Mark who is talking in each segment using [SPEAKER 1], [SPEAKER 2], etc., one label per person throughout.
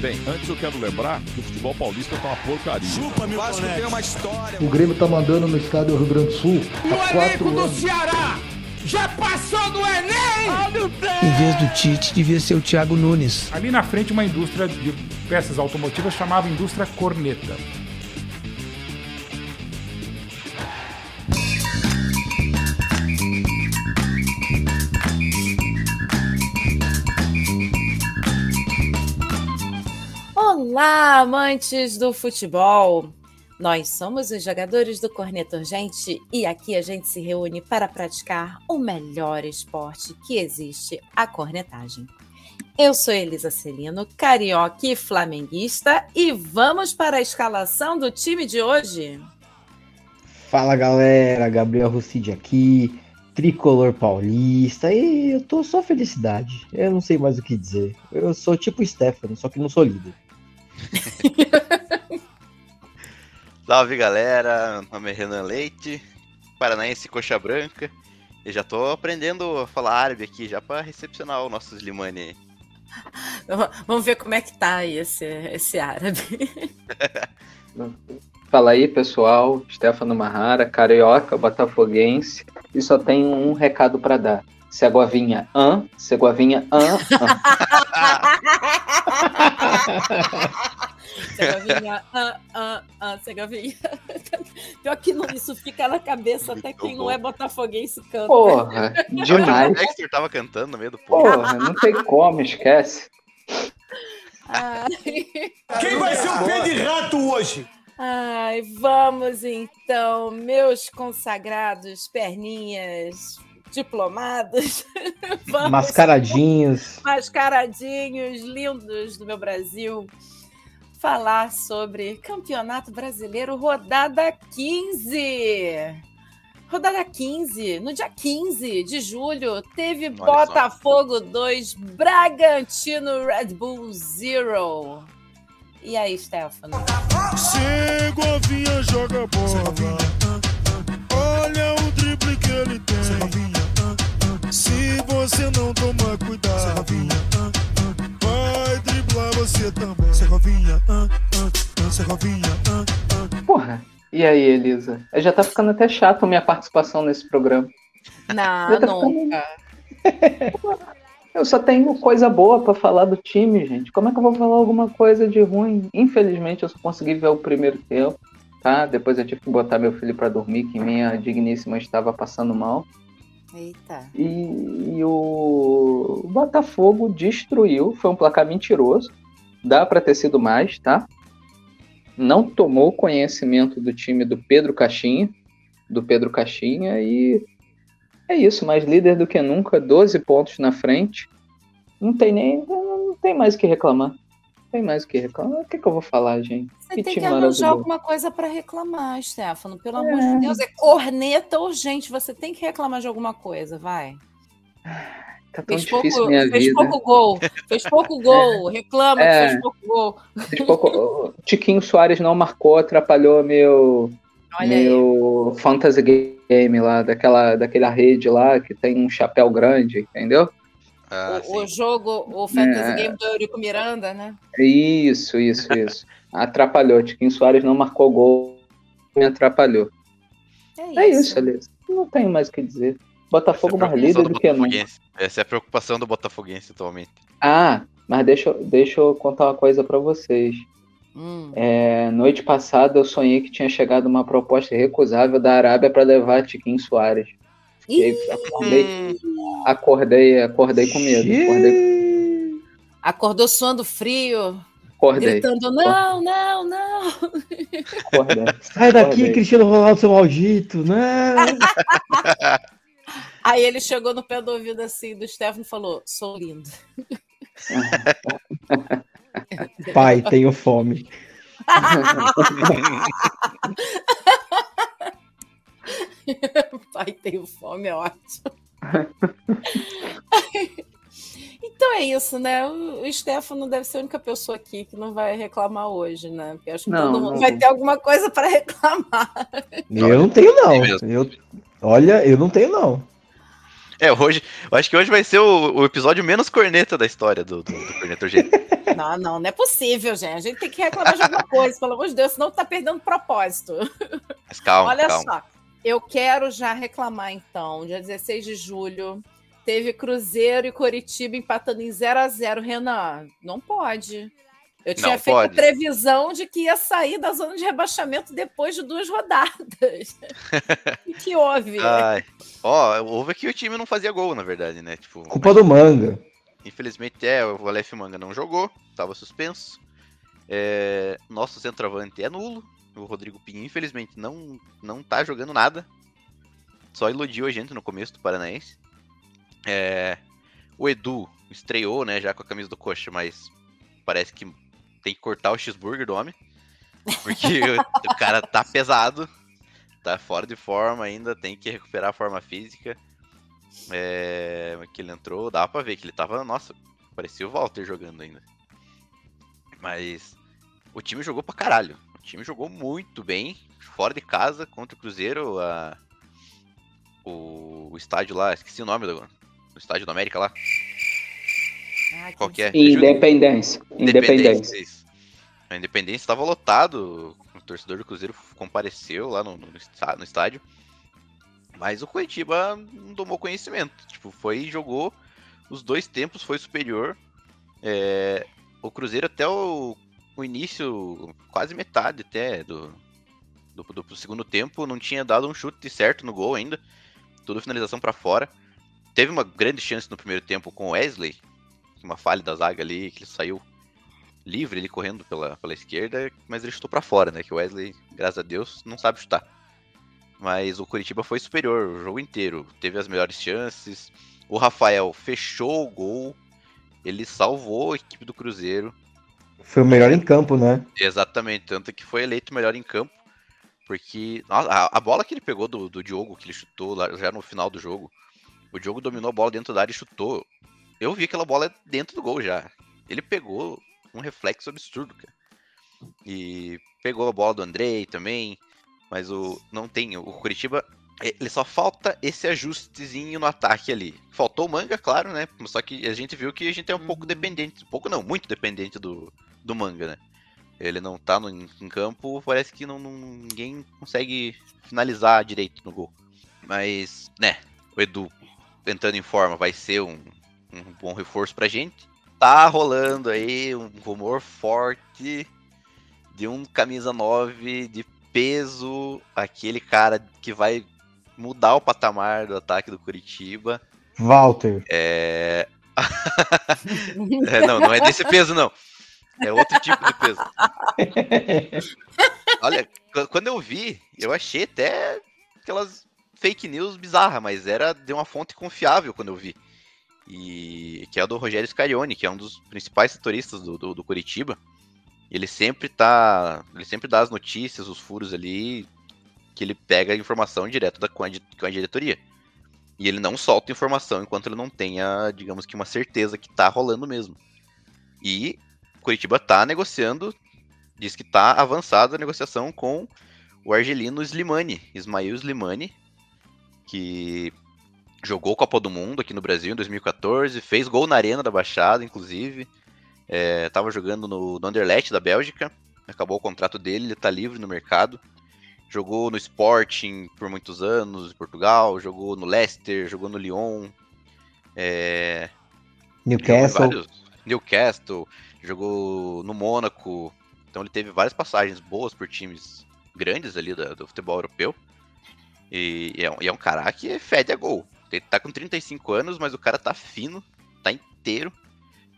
[SPEAKER 1] Bem, antes eu quero lembrar que o futebol paulista tá uma porcaria.
[SPEAKER 2] Chupa, meu Vasco tem uma história.
[SPEAKER 3] O Grêmio tá mandando no estádio Rio Grande do Sul.
[SPEAKER 4] O elenco do Ceará já passou do Enem!
[SPEAKER 5] Em vez do Tite, devia ser o Thiago Nunes.
[SPEAKER 6] Ali na frente, uma indústria de peças automotivas chamava Indústria Corneta.
[SPEAKER 7] Olá, amantes do futebol! Nós somos os jogadores do Corneta Urgente e aqui a gente se reúne para praticar o melhor esporte que existe, a cornetagem. Eu sou Elisa Celino, carioca e flamenguista, e vamos para a escalação do time de hoje.
[SPEAKER 8] Fala galera, Gabriel Rucide aqui, tricolor paulista, e eu tô só felicidade. Eu não sei mais o que dizer. Eu sou tipo Stefano, só que não sou líder.
[SPEAKER 9] Salve galera, meu nome é Renan Leite, paranaense coxa branca. E já tô aprendendo a falar árabe aqui, já para recepcionar os nossos Limani aí.
[SPEAKER 7] Vamos ver como é que tá aí esse, esse árabe.
[SPEAKER 10] Fala aí, pessoal. Stefano Marrara, carioca, botafoguense. E só tenho um recado para dar. Segovinha, an, Segovinha, an,
[SPEAKER 7] Segovinha, an, an, an, Segovinha. Pior que não, isso fica na cabeça até quem não é botafoguense canta.
[SPEAKER 10] Porra, demais.
[SPEAKER 9] O Dexter tava cantando no meio do povo.
[SPEAKER 10] Porra, não tem como, esquece.
[SPEAKER 4] Ai. Quem vai ser o pé de rato hoje?
[SPEAKER 7] Ai, vamos então, meus consagrados perninhas diplomados.
[SPEAKER 8] Vamos, Mascaradinhos.
[SPEAKER 7] Mascaradinhos lindos do meu Brasil. Falar sobre Campeonato Brasileiro, rodada 15. Rodada 15, no dia 15 de julho, teve Olha Botafogo só. 2, Bragantino Red Bull 0. E aí, Stefano?
[SPEAKER 11] Segovinha joga bola. Olha o drible que ele tem. Se você não tomar cuidado, vai driblar você também. Serrovinha, Serrovinha,
[SPEAKER 10] Porra, e aí, Elisa? Já tá ficando até chato a minha participação nesse programa.
[SPEAKER 7] Não, tá nunca.
[SPEAKER 10] Ficando... Eu só tenho coisa boa para falar do time, gente. Como é que eu vou falar alguma coisa de ruim? Infelizmente, eu só consegui ver o primeiro tempo, tá? Depois eu tive que botar meu filho para dormir, que minha digníssima estava passando mal.
[SPEAKER 7] Eita.
[SPEAKER 10] E, e o Botafogo destruiu, foi um placar mentiroso. Dá para ter sido mais, tá? Não tomou conhecimento do time do Pedro Caixinha, do Pedro Caixinha e é isso, mais líder do que nunca, 12 pontos na frente. Não tem nem não tem mais o que reclamar. Tem mais o que reclamar. O que, que eu vou falar, gente?
[SPEAKER 7] Você que tem que arranjar alguma coisa para reclamar, Stefano. Pelo é. amor de Deus, é corneta urgente. Você tem que reclamar de alguma coisa, vai.
[SPEAKER 10] Tá tão fez difícil pouco, minha
[SPEAKER 7] fez
[SPEAKER 10] vida.
[SPEAKER 7] pouco gol, fez pouco gol, reclama é. que fez pouco gol.
[SPEAKER 10] Fez pouco... Tiquinho Soares não marcou, atrapalhou meu,
[SPEAKER 7] Olha
[SPEAKER 10] meu
[SPEAKER 7] aí.
[SPEAKER 10] fantasy game lá, daquela, daquela rede lá que tem um chapéu grande, entendeu?
[SPEAKER 7] Ah, o, o, jogo, o Fantasy é. Game do Eurico Miranda, né?
[SPEAKER 10] Isso, isso, isso. atrapalhou. Tiquinho Soares não marcou gol, me atrapalhou.
[SPEAKER 7] É isso,
[SPEAKER 10] é isso Alice. Não tenho mais o que dizer. Botafogo mais líder do, do que nunca.
[SPEAKER 9] Essa é a preocupação do Botafoguense atualmente.
[SPEAKER 10] Ah, mas deixa, deixa eu contar uma coisa para vocês.
[SPEAKER 7] Hum.
[SPEAKER 10] É, noite passada eu sonhei que tinha chegado uma proposta recusável da Arábia para levar Tiquinho Soares. Fiquei, acordei, acordei, acordei com medo. Acordei...
[SPEAKER 7] Acordou suando frio.
[SPEAKER 10] Acordei.
[SPEAKER 7] Gritando, não, não, não.
[SPEAKER 10] Acordei.
[SPEAKER 8] Sai daqui, acordei. Cristiano Ronaldo, seu maldito. Não.
[SPEAKER 7] Aí ele chegou no pé do ouvido assim do Stefano e falou: sou lindo.
[SPEAKER 8] Pai, tenho fome.
[SPEAKER 7] Pai, tenho fome, é ótimo. então é isso, né? O Stefano deve ser a única pessoa aqui que não vai reclamar hoje, né? Porque acho que
[SPEAKER 10] não,
[SPEAKER 7] todo mundo
[SPEAKER 10] não.
[SPEAKER 7] vai ter alguma coisa para reclamar.
[SPEAKER 8] Eu não tenho, não. Eu, olha, eu não tenho, não.
[SPEAKER 9] É, hoje. Eu acho que hoje vai ser o, o episódio menos corneta da história do, do, do Corneta Urgente.
[SPEAKER 7] Não, não, não é possível, gente. A gente tem que reclamar de alguma coisa, pelo amor de Deus, senão tá perdendo propósito.
[SPEAKER 9] Mas calma,
[SPEAKER 7] Olha
[SPEAKER 9] calma.
[SPEAKER 7] só, eu quero já reclamar então. Dia 16 de julho, teve Cruzeiro e Coritiba empatando em 0 a 0 Renan, não pode. Eu tinha
[SPEAKER 9] Não
[SPEAKER 7] feito
[SPEAKER 9] pode.
[SPEAKER 7] a previsão de que ia sair da zona de rebaixamento depois de duas rodadas. o que houve?
[SPEAKER 9] Ai. Ó, houve que o time não fazia gol, na verdade, né? Tipo,
[SPEAKER 8] Culpa do manga.
[SPEAKER 9] Infelizmente, é, o Aleph Manga não jogou, tava suspenso. É, nosso centroavante é nulo. O Rodrigo Pinho, infelizmente, não, não tá jogando nada. Só iludiu a gente no começo do Paranaense. É, o Edu estreou, né, já com a camisa do Coxa, mas parece que tem que cortar o cheeseburger do homem. Porque o, o cara tá pesado, tá fora de forma ainda, tem que recuperar a forma física. É, que ele entrou, dava pra ver que ele tava, nossa, parecia o Walter jogando ainda. Mas o time jogou pra caralho. O time jogou muito bem, fora de casa, contra o Cruzeiro. A, o, o estádio lá, esqueci o nome do, do estádio da América lá.
[SPEAKER 7] Ah,
[SPEAKER 9] Qual que é?
[SPEAKER 10] Independência. Independência.
[SPEAKER 9] isso. A Independência estava lotado, o torcedor do Cruzeiro compareceu lá no, no estádio. Mas o Curitiba não tomou conhecimento. Tipo, foi e jogou os dois tempos, foi superior. É, o Cruzeiro até o, o início, quase metade até do, do, do- do segundo tempo, não tinha dado um chute certo no gol ainda. Tudo finalização para fora. Teve uma grande chance no primeiro tempo com o Wesley, uma falha da zaga ali, que ele saiu livre, ele correndo pela, pela esquerda, mas ele chutou pra fora, né? Que o Wesley, graças a Deus, não sabe chutar. Mas o Curitiba foi superior o jogo inteiro, teve as melhores chances. O Rafael fechou o gol, ele salvou a equipe do Cruzeiro.
[SPEAKER 8] Foi o melhor em campo, né?
[SPEAKER 9] Exatamente, tanto que foi eleito melhor em campo. Porque nossa, a, a bola que ele pegou do, do Diogo, que ele chutou lá, já no final do jogo, o Diogo dominou a bola dentro da área e chutou. Eu vi aquela bola dentro do gol já. Ele pegou um reflexo absurdo, cara. E pegou a bola do Andrei também. Mas o não tem. O Curitiba, eh, ele só falta esse ajustezinho no ataque ali. Faltou o manga, claro, né? Só que a gente viu que a gente é um pouco dependente. Pouco não, muito dependente do, do manga, né? Ele não tá no, em campo, parece que não, não- ninguém consegue finalizar direito no gol. Mas, né, o Edu entrando em forma vai ser um, um bom reforço pra gente. Tá rolando aí um rumor forte de um camisa 9 de peso, aquele cara que vai mudar o patamar do ataque do Curitiba.
[SPEAKER 8] Walter.
[SPEAKER 9] É... É, não, não é desse peso, não. É outro tipo de peso. Olha, qu- quando eu vi, eu achei até aquelas fake news bizarras, mas era de uma fonte confiável quando eu vi. E que é a do Rogério Scarione, que é um dos principais setoristas do, do, do Curitiba. Ele sempre tá. Ele sempre dá as notícias, os furos ali, que ele pega a informação direto da, com, a, com a diretoria. E ele não solta informação enquanto ele não tenha, digamos que, uma certeza que tá rolando mesmo. E Curitiba tá negociando, diz que tá avançada a negociação com o argelino Slimani, Ismail Slimani, que jogou Copa do Mundo aqui no Brasil em 2014, fez gol na Arena da Baixada, inclusive. É, tava jogando no, no Anderlecht da Bélgica, acabou o contrato dele, ele tá livre no mercado. Jogou no Sporting por muitos anos, em Portugal, jogou no Leicester, jogou no Lyon. É,
[SPEAKER 8] Newcastle.
[SPEAKER 9] Newcastle, jogou no Mônaco. Então ele teve várias passagens boas por times grandes ali da- do futebol europeu. E, e é, um, e é um cara que fede a gol. Ele tá com 35 anos, mas o cara tá fino, tá inteiro,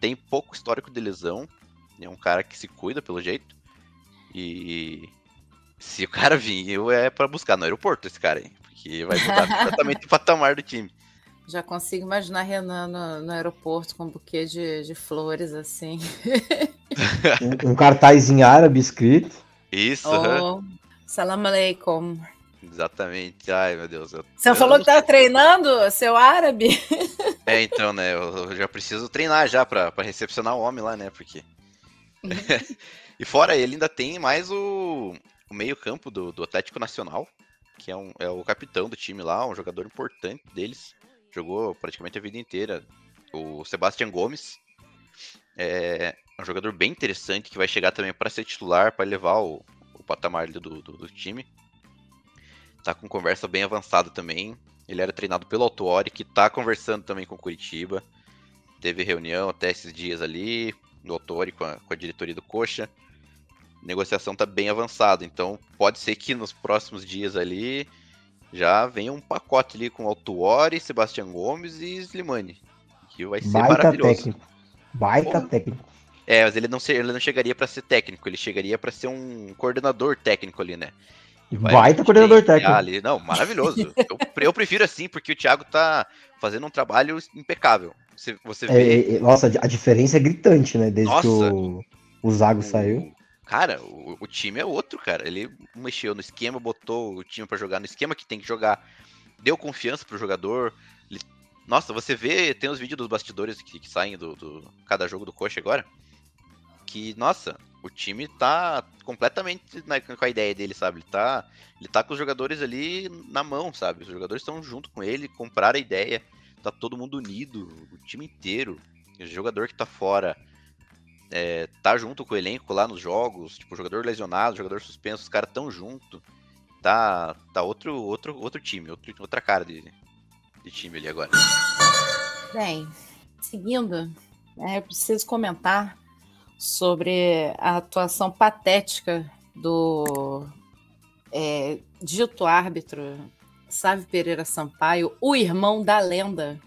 [SPEAKER 9] tem pouco histórico de lesão. É um cara que se cuida pelo jeito. E se o cara vir, é pra buscar no aeroporto esse cara aí. Porque vai mudar completamente o patamar do time.
[SPEAKER 7] Já consigo imaginar Renan no, no aeroporto com um buquê de, de flores assim.
[SPEAKER 8] Um, um cartaz em árabe escrito.
[SPEAKER 9] Isso.
[SPEAKER 7] Oh, salam aleikum.
[SPEAKER 9] exatamente. Ai, meu Deus. eu-
[SPEAKER 7] Você
[SPEAKER 9] eu
[SPEAKER 7] falou
[SPEAKER 9] não
[SPEAKER 7] que tava treinando seu árabe?
[SPEAKER 9] É, então, né? Eu, eu já preciso treinar já pra, pra recepcionar o homem lá, né? Porque. e fora ele, ainda tem mais o, o meio-campo do, do Atlético Nacional, que é, um, é o capitão do time lá, um jogador importante deles, jogou praticamente a vida inteira. O Sebastian Gomes é um jogador bem interessante que vai chegar também para ser titular, para levar o, o patamar do, do, do, time. Tá com conversa bem avançada também. Ele era treinado pelo Autuori, que tá conversando também com Curitiba. Teve reunião até esses dias ali, do Autuori com a, com a diretoria do Coxa. A negociação tá bem avançada, então pode ser que nos próximos dias ali já venha um pacote ali com Autuori, Sebastião Gomes e Slimani. Que vai ser
[SPEAKER 8] Baita
[SPEAKER 9] maravilhoso.
[SPEAKER 8] técnico. Baita
[SPEAKER 9] Pô.
[SPEAKER 8] técnico.
[SPEAKER 9] É, mas ele não, ser, ele não chegaria para ser técnico, ele chegaria para ser um coordenador técnico ali, né? Vai
[SPEAKER 8] Baita coordenador
[SPEAKER 9] gerenciar
[SPEAKER 8] técnico.
[SPEAKER 9] Ali. Não, maravilhoso. eu, eu prefiro assim, porque o Thiago tá fazendo um trabalho impecável. Você, você
[SPEAKER 8] É,
[SPEAKER 9] vê.
[SPEAKER 8] é, é, nossa, a diferença é gritante, né? Desde que
[SPEAKER 9] Nossa.
[SPEAKER 8] o, o Zago saiu.
[SPEAKER 9] Cara, o, o time é outro, cara. Ele mexeu no esquema, botou o time pra jogar no esquema que tem que jogar, deu confiança pro jogador. Ele- Nossa, você vê, tem os vídeos dos bastidores que, que saem do, do- cada jogo do Coxa agora. Que, nossa, o time tá completamente na- com a ideia dele, sabe? Ele tá, ele tá com os jogadores ali na mão, sabe? Os jogadores estão junto com ele, compraram a ideia, tá todo mundo unido, o time inteiro. O jogador que tá fora é, tá junto com o elenco lá nos jogos, tipo, jogador lesionado, jogador suspenso, os caras tão junto. Tá, tá outro, outro, outro time, outro, outra cara de, de time ali agora.
[SPEAKER 7] Bem, seguindo, né, eu preciso comentar sobre a atuação patética do é, dito árbitro Sávio Pereira Sampaio, o irmão da lenda,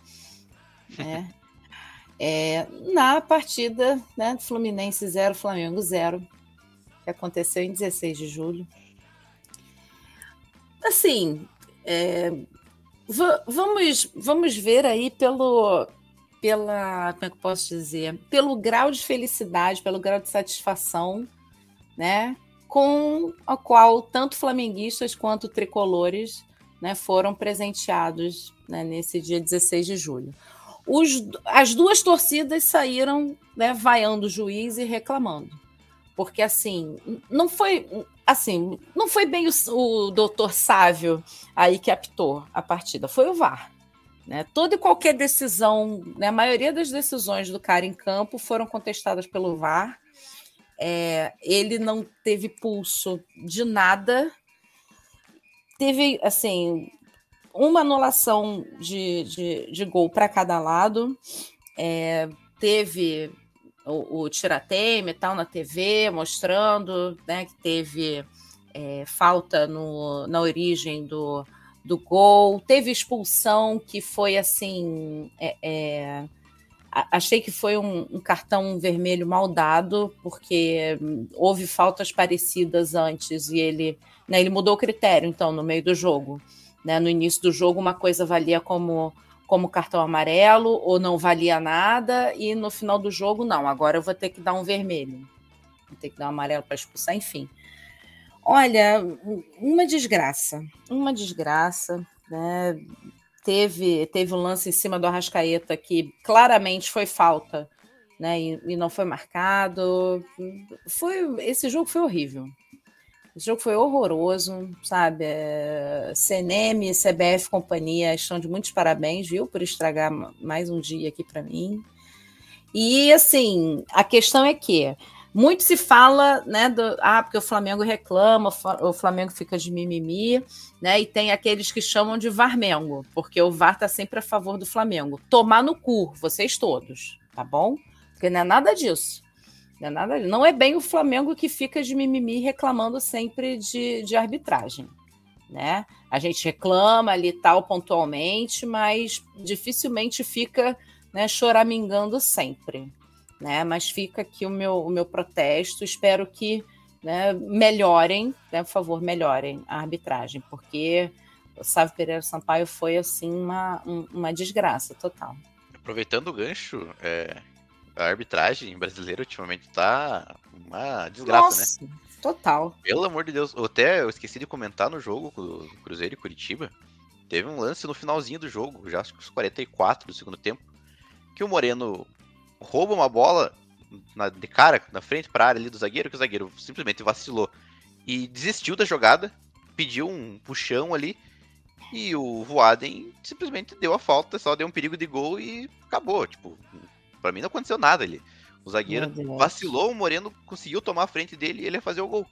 [SPEAKER 7] né, é, na partida né, Fluminense 0, Flamengo 0, que aconteceu em 16 de julho. Assim, é, Va- vamos, vamos ver aí pelo, pela, como é que eu posso dizer, pelo grau de felicidade, pelo grau de satisfação, né, com a qual tanto flamenguistas quanto tricolores, né, foram presenteados né, nesse dia 16 de julho. Os, as duas torcidas saíram né, vaiando o juiz e reclamando, porque assim não foi assim não foi bem o, o doutor Sávio aí que apitou a partida, foi o VAR. Né? Toda e qualquer decisão, né, a maioria das decisões do cara em campo foram contestadas pelo VAR. É, ele não teve pulso de nada. Teve, assim, uma anulação de, de, de gol para cada lado. É, teve o, o tiratema e tal na TV, mostrando né, que teve é, falta no, na origem do, do gol. Teve expulsão que foi assim. é, é, achei que foi um, um cartão vermelho mal dado, porque houve faltas parecidas antes e ele, né, ele mudou o critério, então, no meio do jogo. Né? No início do jogo, uma coisa valia como, como cartão amarelo ou não valia nada, e no final do jogo, não, agora eu vou ter que dar um vermelho. Vou ter que dar um amarelo para expulsar, enfim. Olha, uma desgraça, uma desgraça, né? Teve, teve um lance em cima do Arrascaeta que claramente foi falta, né? E, e não foi marcado. Foi, esse jogo foi horrível. Esse jogo foi horroroso, sabe? É, CNM, CBF, companhia estão de muitos parabéns, viu, por estragar ma- mais um dia aqui para mim. E assim, a questão é que muito se fala, né, do, ah, porque o Flamengo reclama, o o Flamengo fica de mimimi, né, e tem aqueles que chamam de Varmengo, porque o VAR tá sempre a favor do Flamengo. Tomar no cu, vocês todos, tá bom? Porque não é nada disso. Não é, nada, não é bem o Flamengo que fica de mimimi reclamando sempre de, de arbitragem. Né? A gente reclama ali tal pontualmente, mas dificilmente fica né, choramingando sempre. Né? Mas fica aqui o meu, o meu protesto. Espero que né, melhorem, né, por favor, melhorem a arbitragem, porque o Sávio Pereira Sampaio foi assim uma, um- uma desgraça total.
[SPEAKER 9] Aproveitando o gancho, é, a arbitragem brasileira ultimamente tá uma desgraça, né?
[SPEAKER 7] Nossa, total.
[SPEAKER 9] Pelo amor de Deus, eu até eu esqueci de comentar no jogo do Cruzeiro e Curitiba. Teve um lance no finalzinho do jogo, já acho que os 44 do segundo tempo, que o Moreno rouba uma bola na- de cara, na frente pra área ali do zagueiro, que o zagueiro simplesmente vacilou e desistiu da jogada, pediu um puxão ali. E o Voaden simplesmente deu a falta, só deu um perigo de gol e acabou. Tipo, pra mim não aconteceu nada ali. O zagueiro vacilou, o Moreno conseguiu tomar a frente dele e ele ia fazer o gol.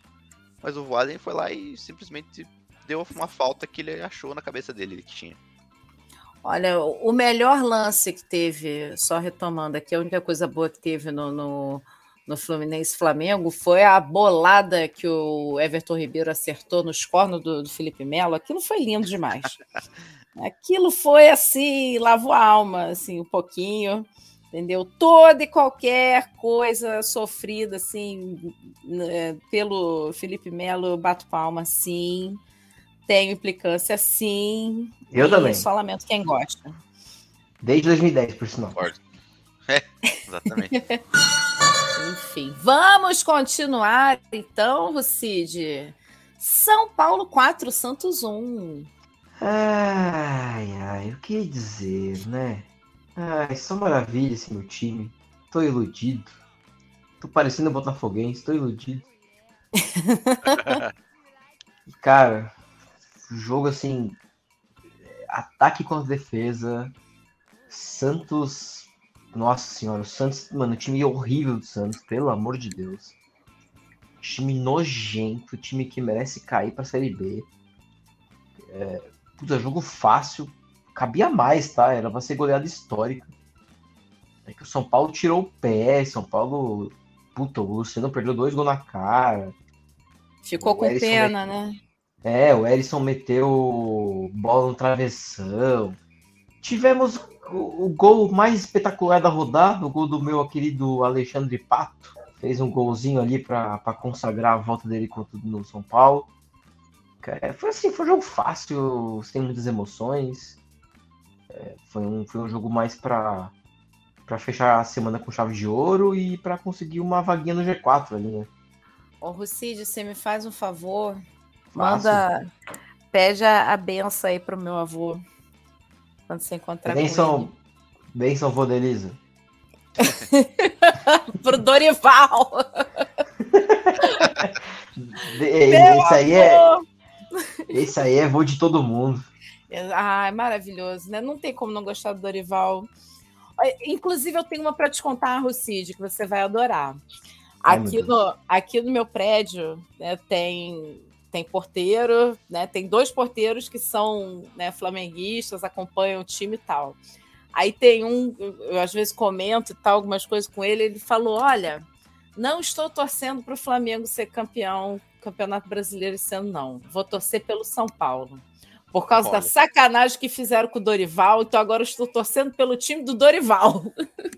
[SPEAKER 9] Mas o Voaden foi lá e simplesmente deu uma falta que ele achou na cabeça dele que tinha.
[SPEAKER 7] Olha, o melhor lance que teve, só retomando aqui, a única coisa boa que teve no, no, no Fluminense Flamengo foi a bolada que o Everton Ribeiro acertou nos cornos do, do Felipe Melo. Aquilo foi lindo demais. Aquilo foi assim, lavou a alma, assim, um pouquinho, entendeu? Toda e qualquer coisa sofrida, assim, né, pelo Felipe Melo, eu bato palma, sim. Tenho implicância, sim.
[SPEAKER 8] Eu
[SPEAKER 7] e
[SPEAKER 8] também.
[SPEAKER 7] Só lamento quem gosta.
[SPEAKER 8] Desde 2010, por sinal.
[SPEAKER 9] É, exatamente.
[SPEAKER 7] Enfim, vamos continuar então, Lucide. São Paulo 4, Santos 1.
[SPEAKER 8] Ai, ai, o que dizer, né? Ai, só maravilha esse meu time. Tô iludido. Tô parecendo botafoguense, tô iludido. Cara, jogo assim, ataque contra defesa. Santos, nossa senhora, o Santos, mano, time horrível do Santos, pelo amor de Deus. Time nojento, time que merece cair pra Série B. É, puta, jogo fácil. Cabia mais, tá? Era pra ser goleada histórica. É que o São Paulo tirou o pé, São Paulo. Puta, o Luciano perdeu dois gols na cara.
[SPEAKER 7] Ficou
[SPEAKER 8] O
[SPEAKER 7] com
[SPEAKER 8] Erisson
[SPEAKER 7] pena, né?
[SPEAKER 8] É, o Erisson meteu bola no travessão. Tivemos o, o gol mais espetacular da rodada, o gol do meu querido Alexandre Pato. Fez um golzinho ali para consagrar a volta dele contra no São Paulo. Foi assim, foi um jogo fácil, sem muitas emoções. É, foi, um, foi um jogo mais para para fechar a semana com chave de ouro e para conseguir uma vaguinha no G4 ali, né?
[SPEAKER 7] Ô, Lucide, você me faz um favor. Manda. Pede a, a benção aí pro meu avô. Quando você encontrar com
[SPEAKER 8] Benção, benção, vô da Elisa.
[SPEAKER 7] ele. pro Dorival.
[SPEAKER 8] De- Esse aí é,
[SPEAKER 7] avô!
[SPEAKER 8] esse aí é vô de todo mundo.
[SPEAKER 7] Ah, é maravilhoso, né? Não tem como não gostar do Dorival. Inclusive, eu tenho uma para te contar, Rucide, que você vai adorar.
[SPEAKER 8] Ai,
[SPEAKER 7] Aqui
[SPEAKER 8] Deus.
[SPEAKER 7] no, aqui no meu prédio né, tem, tem porteiro, né? Tem dois porteiros que são né, flamenguistas, acompanham o time e tal. Aí tem um, eu, eu às vezes comento e tal, algumas coisas com ele, ele falou: olha, não estou torcendo para o Flamengo ser campeão, campeonato brasileiro esse ano, não. Vou torcer pelo São Paulo. Por causa da
[SPEAKER 9] Olha.
[SPEAKER 7] sacanagem que fizeram com o Dorival, então agora eu estou torcendo pelo time do Dorival.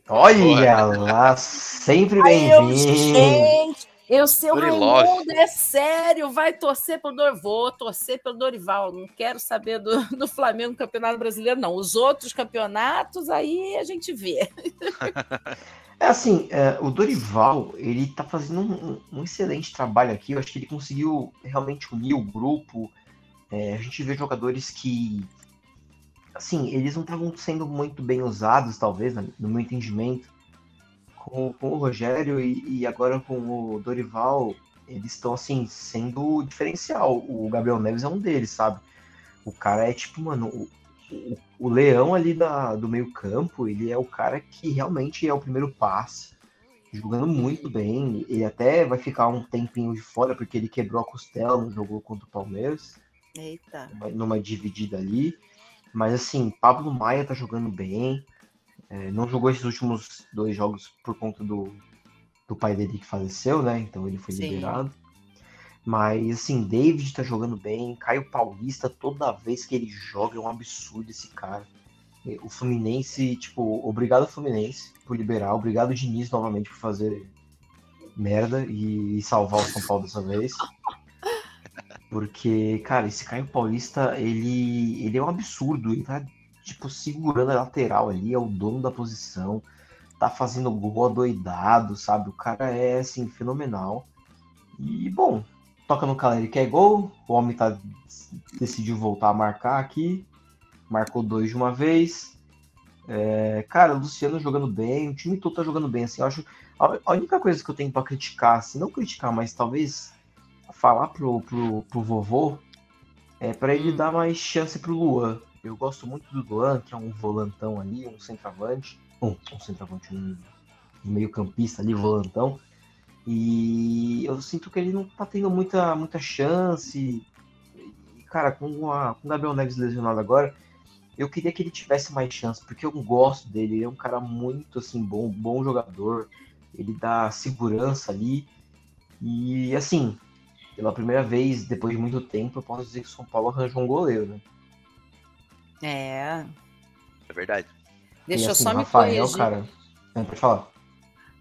[SPEAKER 8] Olha lá, sempre bem-vindo.
[SPEAKER 7] gente, eu seu
[SPEAKER 9] Dorilove.
[SPEAKER 7] Raimundo, é sério, vai torcer pelo Dorival, vou torcer pelo Dorival, não quero saber do, do Flamengo no Campeonato Brasileiro, não. Os outros campeonatos, aí a gente vê.
[SPEAKER 8] É assim, é, o Dorival, ele tá fazendo um, um excelente trabalho aqui. Eu acho que ele conseguiu realmente unir o grupo. É, a gente vê jogadores que, assim, eles não estavam sendo muito bem usados, talvez, na- no meu entendimento, com, com o Rogério e, e agora com o Dorival, eles estão, assim, sendo diferencial. O Gabriel Neves é um deles, sabe? O cara é tipo, mano, o, o, o leão ali da, do meio campo, ele é o cara que realmente é o primeiro passe, jogando muito bem. Ele até vai ficar um tempinho de fora, porque ele quebrou a costela no jogo contra o Palmeiras,
[SPEAKER 7] Eita.
[SPEAKER 8] numa- dividida ali. Mas assim, Pablo Maia tá jogando bem. É, não jogou esses últimos dois jogos por conta do, do pai dele que faleceu, né? Então ele foi
[SPEAKER 7] Sim.
[SPEAKER 8] liberado. Mas assim, David tá jogando bem. Caio Paulista, toda vez que ele joga, é um absurdo esse cara. E O Fluminense, tipo, obrigado Fluminense por liberar, obrigado Diniz novamente por fazer merda e, e salvar o São Paulo dessa vez. Porque, cara, esse Caio Paulista, ele, ele é um absurdo. Ele tá, tipo, segurando a lateral ali, é o dono da posição. Tá fazendo gol adoidado, sabe? O cara é, assim, fenomenal. E, bom, toca no Caleri que é gol. O homem tá, decidiu voltar a marcar aqui. Marcou dois de uma vez. É, cara, o Luciano jogando bem, o time todo tá jogando bem. Assim, eu acho, a, única coisa que eu tenho pra criticar, assim, não criticar, mas talvez falar pro, pro, pro vovô é para ele dar mais chance pro Luan. Eu gosto muito do Luan, que é um volantão ali, um centroavante, um, um centroavante, um meio campista ali, volantão. E eu sinto que ele não tá tendo muita, muita chance. E, cara, com, a, com o Gabriel Neves lesionado agora, eu queria que ele tivesse mais chance, porque eu gosto dele. Ele é um cara muito assim bom, bom jogador. Ele dá segurança ali. E assim, pela primeira vez, depois de muito tempo, eu posso dizer que o São Paulo arranjou um goleiro, né?
[SPEAKER 7] É.
[SPEAKER 9] É verdade.
[SPEAKER 7] Deixa
[SPEAKER 8] e,
[SPEAKER 7] eu
[SPEAKER 8] assim,
[SPEAKER 7] só me
[SPEAKER 8] Rafael,
[SPEAKER 7] corrigir.
[SPEAKER 8] cara. É, pode falar.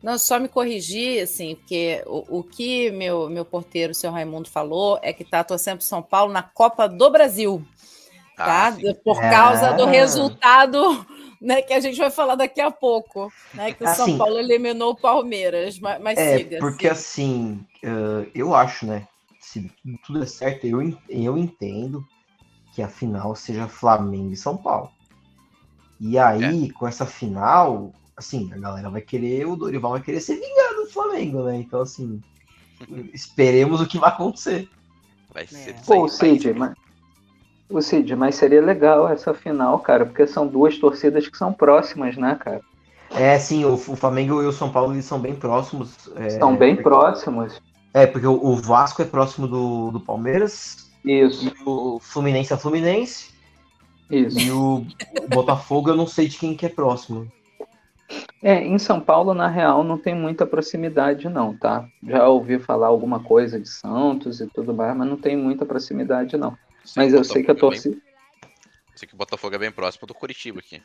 [SPEAKER 7] Não, só me corrigir, assim, porque o, o que meu, meu porteiro, o seu Raimundo, falou é que tá torcendo pro São Paulo na Copa do Brasil. Tá?
[SPEAKER 9] Ah, sim.
[SPEAKER 7] Por causa do
[SPEAKER 8] Ah.
[SPEAKER 7] resultado né, que a gente vai falar daqui a pouco. Né, que o São
[SPEAKER 8] Assim,
[SPEAKER 7] Paulo eliminou o Palmeiras. Mas, mas
[SPEAKER 8] É,
[SPEAKER 7] siga.
[SPEAKER 8] porque
[SPEAKER 7] siga.
[SPEAKER 8] assim, eu acho, né? Se tudo é certo, eu, eu entendo que a final seja Flamengo e São Paulo. E aí, com essa final, assim, a galera vai querer, o Dorival vai querer ser vingado do Flamengo, né? Então, assim, esperemos o que vai acontecer.
[SPEAKER 9] Vai ser
[SPEAKER 7] É.
[SPEAKER 10] Pô, Cid, mas... O Cid, mas seria legal essa final, cara, porque são duas torcidas que são próximas, né, cara?
[SPEAKER 8] É, sim, o, o Flamengo e o São Paulo eles são bem próximos. é,
[SPEAKER 10] São bem
[SPEAKER 8] porque-
[SPEAKER 10] próximos.
[SPEAKER 8] É, porque o, Vasco é próximo do, do Palmeiras,
[SPEAKER 10] Isso,
[SPEAKER 8] e o Fluminense é Fluminense,
[SPEAKER 10] isso.
[SPEAKER 8] e o, Botafogo eu não sei de quem que é próximo.
[SPEAKER 10] É, em São Paulo, na real, não tem muita proximidade, não, tá? Já ouvi falar alguma coisa de Santos e tudo mais, mas não tem muita proximidade, não. Mas
[SPEAKER 9] o
[SPEAKER 10] eu sei que a
[SPEAKER 9] é bem-
[SPEAKER 10] torcida.
[SPEAKER 9] sei que o Botafogo é bem próximo do Curitiba aqui.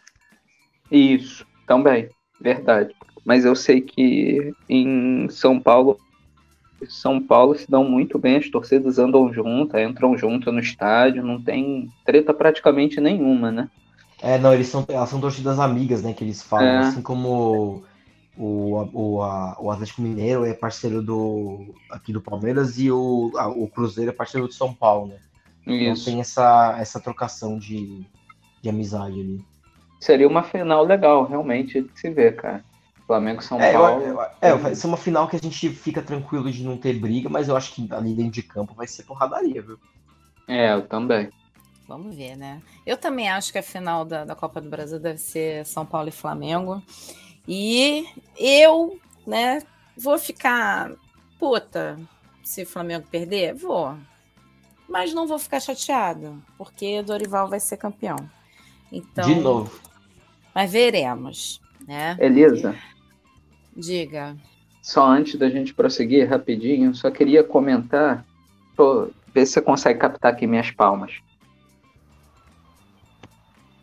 [SPEAKER 10] Isso, também, verdade. Mas eu sei que em São Paulo, São Paulo se dão muito bem, as torcidas andam juntas, entram juntas no estádio, não tem treta praticamente nenhuma, né?
[SPEAKER 8] É, não, eles são, elas são torcidas amigas, né, que eles falam,
[SPEAKER 10] É.
[SPEAKER 8] assim como o, o, a- o Atlético Mineiro é parceiro do aqui do Palmeiras e o, a- o Cruzeiro é parceiro do São Paulo, né? Então
[SPEAKER 10] Isso.
[SPEAKER 8] tem essa, essa trocação de, de amizade ali.
[SPEAKER 10] Seria uma final legal, realmente, de se ver, cara. Flamengo e São
[SPEAKER 8] É, eu-
[SPEAKER 10] Paulo.
[SPEAKER 8] eu- é, vai ser uma final que a gente fica tranquilo de não ter briga, mas eu acho que ali dentro de campo vai ser porradaria, viu?
[SPEAKER 10] É, eu também.
[SPEAKER 7] Vamos ver, né? Eu também acho que a final da, da Copa do Brasil deve ser São Paulo e Flamengo. E eu, né, vou ficar puta se o Flamengo perder? Vou. Mas não vou ficar chateada, porque Dorival vai ser campeão. Então,
[SPEAKER 8] De novo.
[SPEAKER 7] Mas veremos, né?
[SPEAKER 10] Elisa,
[SPEAKER 7] Diga.
[SPEAKER 10] só antes da gente prosseguir rapidinho, só queria comentar, pô, ver se você consegue captar aqui minhas palmas.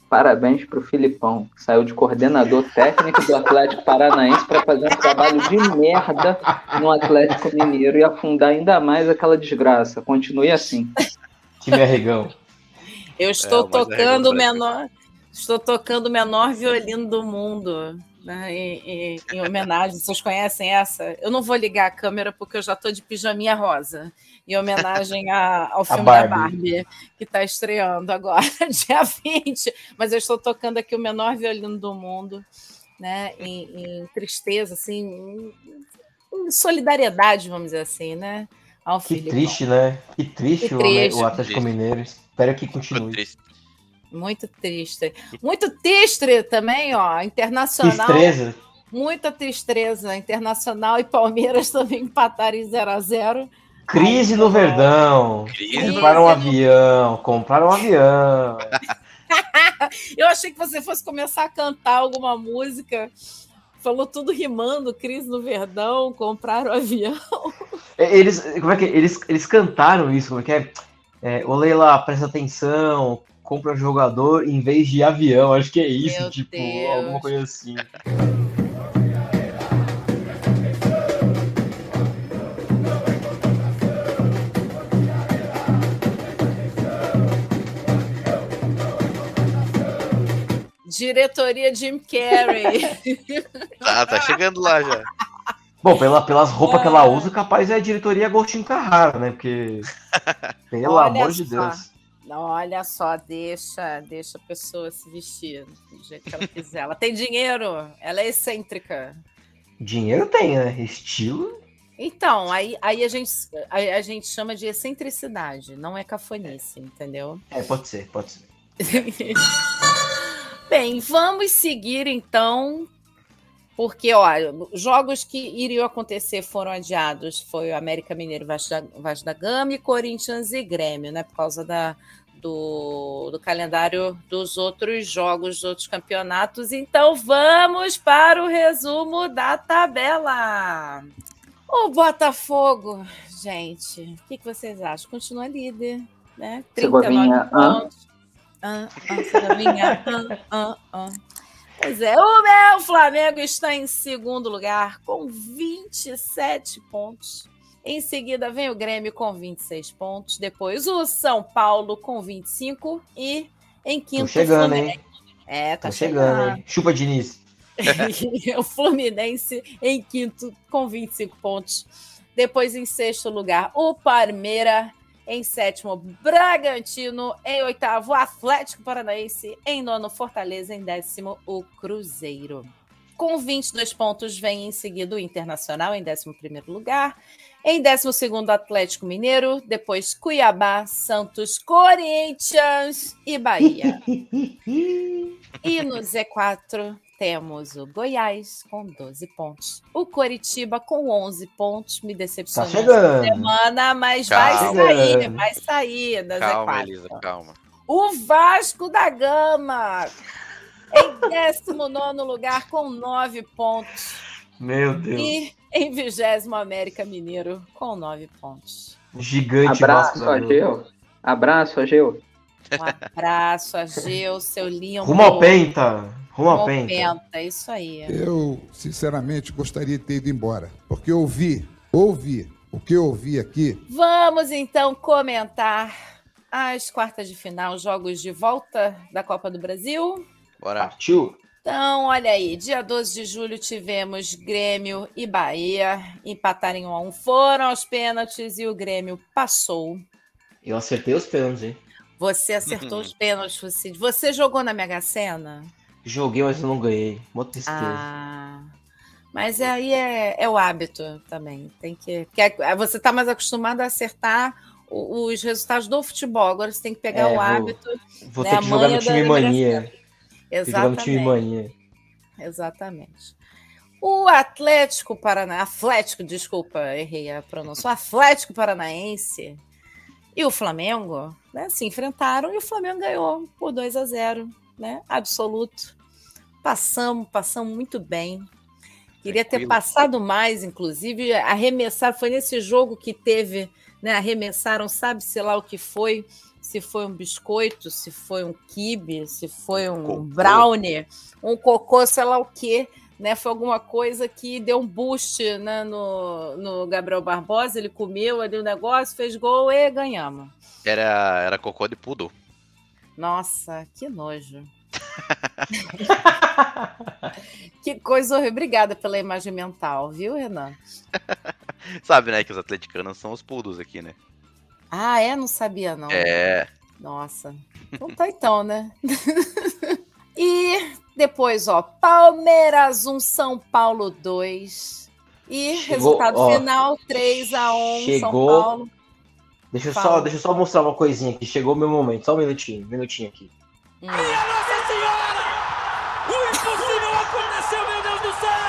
[SPEAKER 10] Parabéns pro Filipão, que saiu de coordenador técnico do Atlético Paranaense para fazer um trabalho de merda no Atlético Mineiro e afundar ainda mais aquela desgraça. Continue assim.
[SPEAKER 8] Time arregão.
[SPEAKER 7] Eu estou
[SPEAKER 9] o mais
[SPEAKER 7] tocando o menor, estou tocando o menor violino do mundo, né, em, em- em homenagem. Vocês conhecem essa? Eu não vou ligar a câmera porque eu já estou de pijaminha rosa, em homenagem a- ao filme da
[SPEAKER 8] Barbie.
[SPEAKER 7] Barbie que está estreando agora, dia 20. Mas eu estou tocando aqui o menor violino do mundo, né, em, em tristeza, assim, em, em solidariedade, vamos dizer assim, né? Ao
[SPEAKER 8] Que triste, né? Que triste,
[SPEAKER 7] Que
[SPEAKER 8] o-
[SPEAKER 7] triste.
[SPEAKER 8] o Atlético
[SPEAKER 9] Triste.
[SPEAKER 8] Mineiro. Espero que
[SPEAKER 9] Ficou
[SPEAKER 8] continue.
[SPEAKER 9] triste.
[SPEAKER 7] Muito triste. Muito triste também, ó. Internacional.
[SPEAKER 8] Tristeza.
[SPEAKER 7] Muita tristeza. Internacional e Palmeiras também empataram em 0 a 0
[SPEAKER 8] Crise no Verdão.
[SPEAKER 9] Crise
[SPEAKER 8] Compraram um
[SPEAKER 7] no-
[SPEAKER 8] avião. Compraram um avião.
[SPEAKER 7] Eu achei que você fosse começar a cantar alguma música. Falou tudo rimando, crise no Verdão, compraram o avião.
[SPEAKER 8] Eles, como é que é? eles, eles cantaram isso, como é que é? é ô Leila, presta atenção, compra um jogador em vez de avião, acho que é isso,
[SPEAKER 7] Meu
[SPEAKER 8] tipo,
[SPEAKER 7] Deus.
[SPEAKER 8] alguma coisa assim.
[SPEAKER 7] Diretoria Jim Carrey.
[SPEAKER 9] Tá, tá chegando lá já.
[SPEAKER 8] Bom, pela, pelas roupas que ela usa, capaz é a diretoria Agostinho Carrara, né? Porque, pelo
[SPEAKER 7] Olha
[SPEAKER 8] amor de
[SPEAKER 7] só.
[SPEAKER 8] Deus.
[SPEAKER 7] Olha só, deixa, deixa a pessoa se vestir do jeito que ela quiser. Ela tem dinheiro, ela é excêntrica.
[SPEAKER 8] Dinheiro tem, né? Estilo.
[SPEAKER 7] Então, aí, aí a, gente, a, a gente chama de excentricidade, não é cafonice, entendeu?
[SPEAKER 8] É, pode ser, pode ser.
[SPEAKER 7] Bem, vamos seguir então, porque olha, jogos que iriam acontecer foram adiados. Foi o América Mineiro Vasco da, Vasco da Gama e Corinthians e Grêmio, né? Por causa da, do, do calendário dos outros jogos, dos outros campeonatos. Então vamos para o resumo da tabela. O Botafogo, gente, o que, que vocês acham? Continua líder, né? 39
[SPEAKER 10] Segovinha, hã?
[SPEAKER 7] pontos. Ah, ah, ah, ah, ah. Pois é, o meu Flamengo está em segundo lugar com 27 pontos. Em seguida vem o Grêmio com 26 pontos. Depois o São Paulo com 25. E em
[SPEAKER 8] Tô
[SPEAKER 7] quinto,
[SPEAKER 8] chegando,
[SPEAKER 7] Fluminense.
[SPEAKER 8] hein?
[SPEAKER 7] É, tá
[SPEAKER 8] Tô chegando,
[SPEAKER 7] chegando.
[SPEAKER 8] hein? Chupa Diniz.
[SPEAKER 7] o Fluminense em quinto com 25 pontos. Depois em sexto lugar, o Parmeira. Em sétimo, Bragantino. Em oitavo, Atlético Paranaense. Em nono, Fortaleza. Em décimo, o Cruzeiro. Com 22 pontos, vem em seguida o Internacional, em 11 lugar. Em 12, Atlético Mineiro. Depois, Cuiabá, Santos, Corinthians e Bahia. E no Z4 temos o Goiás com 12 pontos. O Coritiba com 11 pontos. Me decepcionou
[SPEAKER 8] Tá chegando.
[SPEAKER 7] essa semana, mas
[SPEAKER 9] Calma.
[SPEAKER 7] vai sair, vai sair da
[SPEAKER 9] Calma,
[SPEAKER 7] Z4.
[SPEAKER 9] Elisa, calma.
[SPEAKER 7] O Vasco da Gama em 19 lugar com 9 pontos.
[SPEAKER 8] Meu Deus.
[SPEAKER 7] E em 20 América Mineiro com 9 pontos.
[SPEAKER 8] Gigante
[SPEAKER 10] Abraço,
[SPEAKER 8] Vasco.
[SPEAKER 10] Ageu. Abraço, Ageu.
[SPEAKER 7] Um abraço, Ageu, seu lindo.
[SPEAKER 8] Rumo ao Penta. Rumo ao Penta.
[SPEAKER 7] Penta, isso aí.
[SPEAKER 11] Eu, sinceramente, gostaria de ter ido embora. Porque eu ouvi, ouvi, o que eu ouvi aqui
[SPEAKER 7] Vamos então comentar as quartas de final, jogos de volta da Copa do Brasil.
[SPEAKER 9] Bora.
[SPEAKER 8] Partiu?
[SPEAKER 7] Então, olha aí, dia 12 de julho tivemos Grêmio e Bahia empataram em 1 a 1. Foram aos pênaltis e o Grêmio passou.
[SPEAKER 8] Eu acertei os pênaltis, hein?
[SPEAKER 7] Você acertou os pênaltis, Fucid. Você jogou na Mega Sena?
[SPEAKER 8] Joguei, mas eu não ganhei. Uma tristeza.
[SPEAKER 7] Ah. Mas aí é, é o hábito também. Tem que. Porque é- você está mais acostumado a acertar os resultados do futebol. Agora você tem que pegar
[SPEAKER 8] É,
[SPEAKER 7] o
[SPEAKER 8] vou-
[SPEAKER 7] hábito.
[SPEAKER 8] Vou
[SPEAKER 7] né,
[SPEAKER 8] ter que jogar no time mania. No time
[SPEAKER 7] Exatamente.
[SPEAKER 8] mania.
[SPEAKER 7] Exatamente. O Atlético Paranaense, Atlético, desculpa, errei a pronúncia. O Atlético Paranaense e o Flamengo, né, se enfrentaram e o Flamengo ganhou por 2 a 0, né? Absoluto. Passamos, passamos muito bem. Queria ter passado mais, inclusive, arremessar. Foi nesse jogo que teve, né? Arremessaram, sabe-se lá o que foi, se foi um biscoito, se foi um quibe, se foi um
[SPEAKER 9] Cocô.
[SPEAKER 7] brownie, um cocô, sei lá o quê. Né, foi alguma coisa que deu um boost né, no, no Gabriel Barbosa, ele comeu ali o negócio, fez gol e ganhamos.
[SPEAKER 9] Era, era cocô de poodle.
[SPEAKER 7] Nossa, que nojo. que coisa horrível. Obrigada pela imagem mental, viu, Renan?
[SPEAKER 9] Sabe, né, que os atleticanos são os poodles aqui, né?
[SPEAKER 7] Ah, é? Não sabia, não.
[SPEAKER 9] É.
[SPEAKER 7] Nossa. Então tá então, né? e depois, ó, Palmeiras 1, São Paulo 2. E
[SPEAKER 8] Chegou,
[SPEAKER 7] resultado
[SPEAKER 8] ó,
[SPEAKER 7] final 3 a 1 São Paulo.
[SPEAKER 8] Deixa eu, só, deixa eu só mostrar uma coisinha aqui. Chegou o meu momento. Só um minutinho. Um minutinho aqui.
[SPEAKER 7] Hum.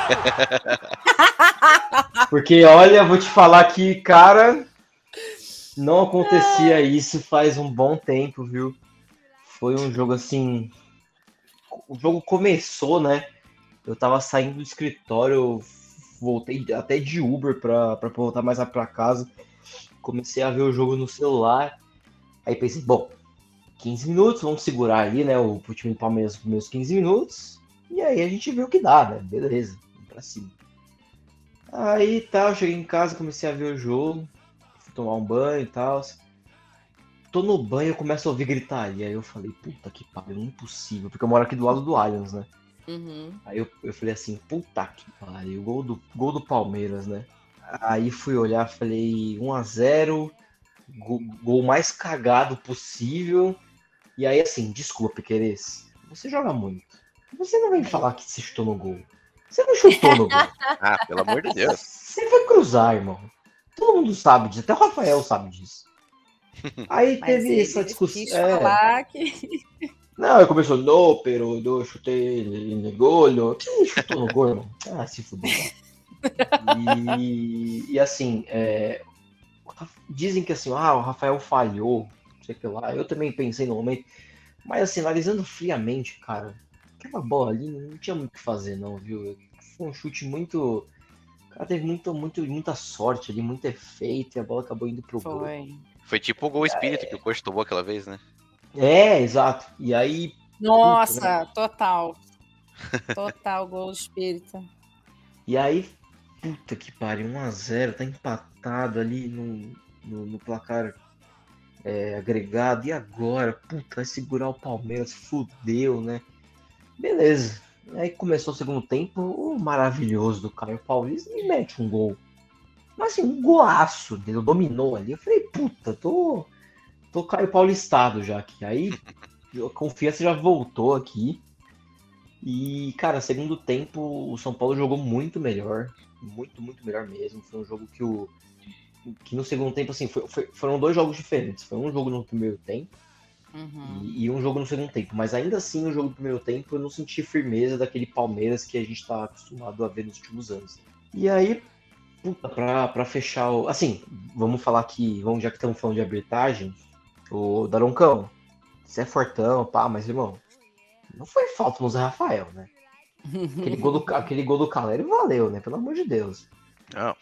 [SPEAKER 8] Porque, olha, vou te falar que, cara, não acontecia isso faz um bom tempo, viu? Foi um jogo assim. O jogo começou, né? Eu tava saindo do escritório, voltei até de Uber pra, pra voltar mais lá pra casa. Comecei a ver o jogo no celular. Aí pensei, bom, 15 minutos, vamos segurar ali, né? O, o time do Palmeiras os primeiros 15 minutos. E aí a gente vê o que dá, né? Beleza, pra cima. Aí tá, eu cheguei em casa, comecei a ver o jogo, fui tomar um banho e tal. Tô no banho, eu começo a ouvir gritaria. Aí eu falei, puta que pariu, impossível, porque eu moro aqui do lado do Allianz, né?
[SPEAKER 7] Uhum.
[SPEAKER 8] Aí eu, eu falei assim, puta que pariu, gol do, gol do Palmeiras, né? Aí fui olhar, falei 1x0, gol, gol mais cagado possível. E aí assim, desculpa, Piqueires, você joga muito. Você não vem falar que se chutou no gol. Você não chutou no gol.
[SPEAKER 9] Ah, pelo amor de Deus.
[SPEAKER 8] Você foi cruzar, irmão. Todo mundo sabe disso, até o Rafael sabe disso. Aí
[SPEAKER 7] Mas
[SPEAKER 8] teve
[SPEAKER 7] ele
[SPEAKER 8] essa discussão. é.
[SPEAKER 7] que.
[SPEAKER 8] Não, aí começou, no, pero eu chutei no gol. Quem chutou no gol, irmão? Ah, se fudeu. E, e assim, é, dizem que assim, ah, o Rafael falhou, não sei o que lá. Eu também pensei no momento. Mas assim, analisando friamente, cara, aquela bola ali não tinha muito o que fazer, não, viu? Foi um chute muito. O cara teve muito, muito, muita sorte ali, muito efeito, e a bola acabou indo pro gol.
[SPEAKER 7] Foi.
[SPEAKER 9] Foi tipo o gol espírito que o coach tomou aquela vez, né?
[SPEAKER 8] É, exato. E aí.
[SPEAKER 7] Nossa, total. Total gol espírita.
[SPEAKER 8] E aí, puta que pariu, 1x0, tá empatado ali no, no, no placar é, agregado. E agora? Puta, vai segurar o Palmeiras, fudeu, né? Beleza. Aí começou o segundo tempo, o maravilhoso do Caio Paulista e mete um gol. Mas assim, um golaço dele, dominou ali. Eu falei, puta, tô, tô Caio Paulistado já aqui. Aí a confiança já voltou aqui. E, cara, segundo tempo, o São Paulo jogou muito melhor. Muito, muito melhor mesmo. Foi um jogo que o. Que no segundo tempo, assim, foi, foi- foram dois jogos diferentes. Foi um jogo no primeiro tempo
[SPEAKER 7] Uhum.
[SPEAKER 8] e, e um jogo no segundo tempo. Mas ainda assim, no jogo do primeiro tempo, eu não senti firmeza daquele Palmeiras que a gente tá acostumado a ver nos últimos anos. E aí, puta, pra, pra fechar o. Assim, vamos falar aqui, vamos, já que estamos falando de arbitragem, o Daroncão, você é fortão, pá, mas irmão, não foi falta no Zé Rafael, né? Aquele gol do, aquele gol do Caleri valeu, né? Pelo amor de Deus.
[SPEAKER 9] Não.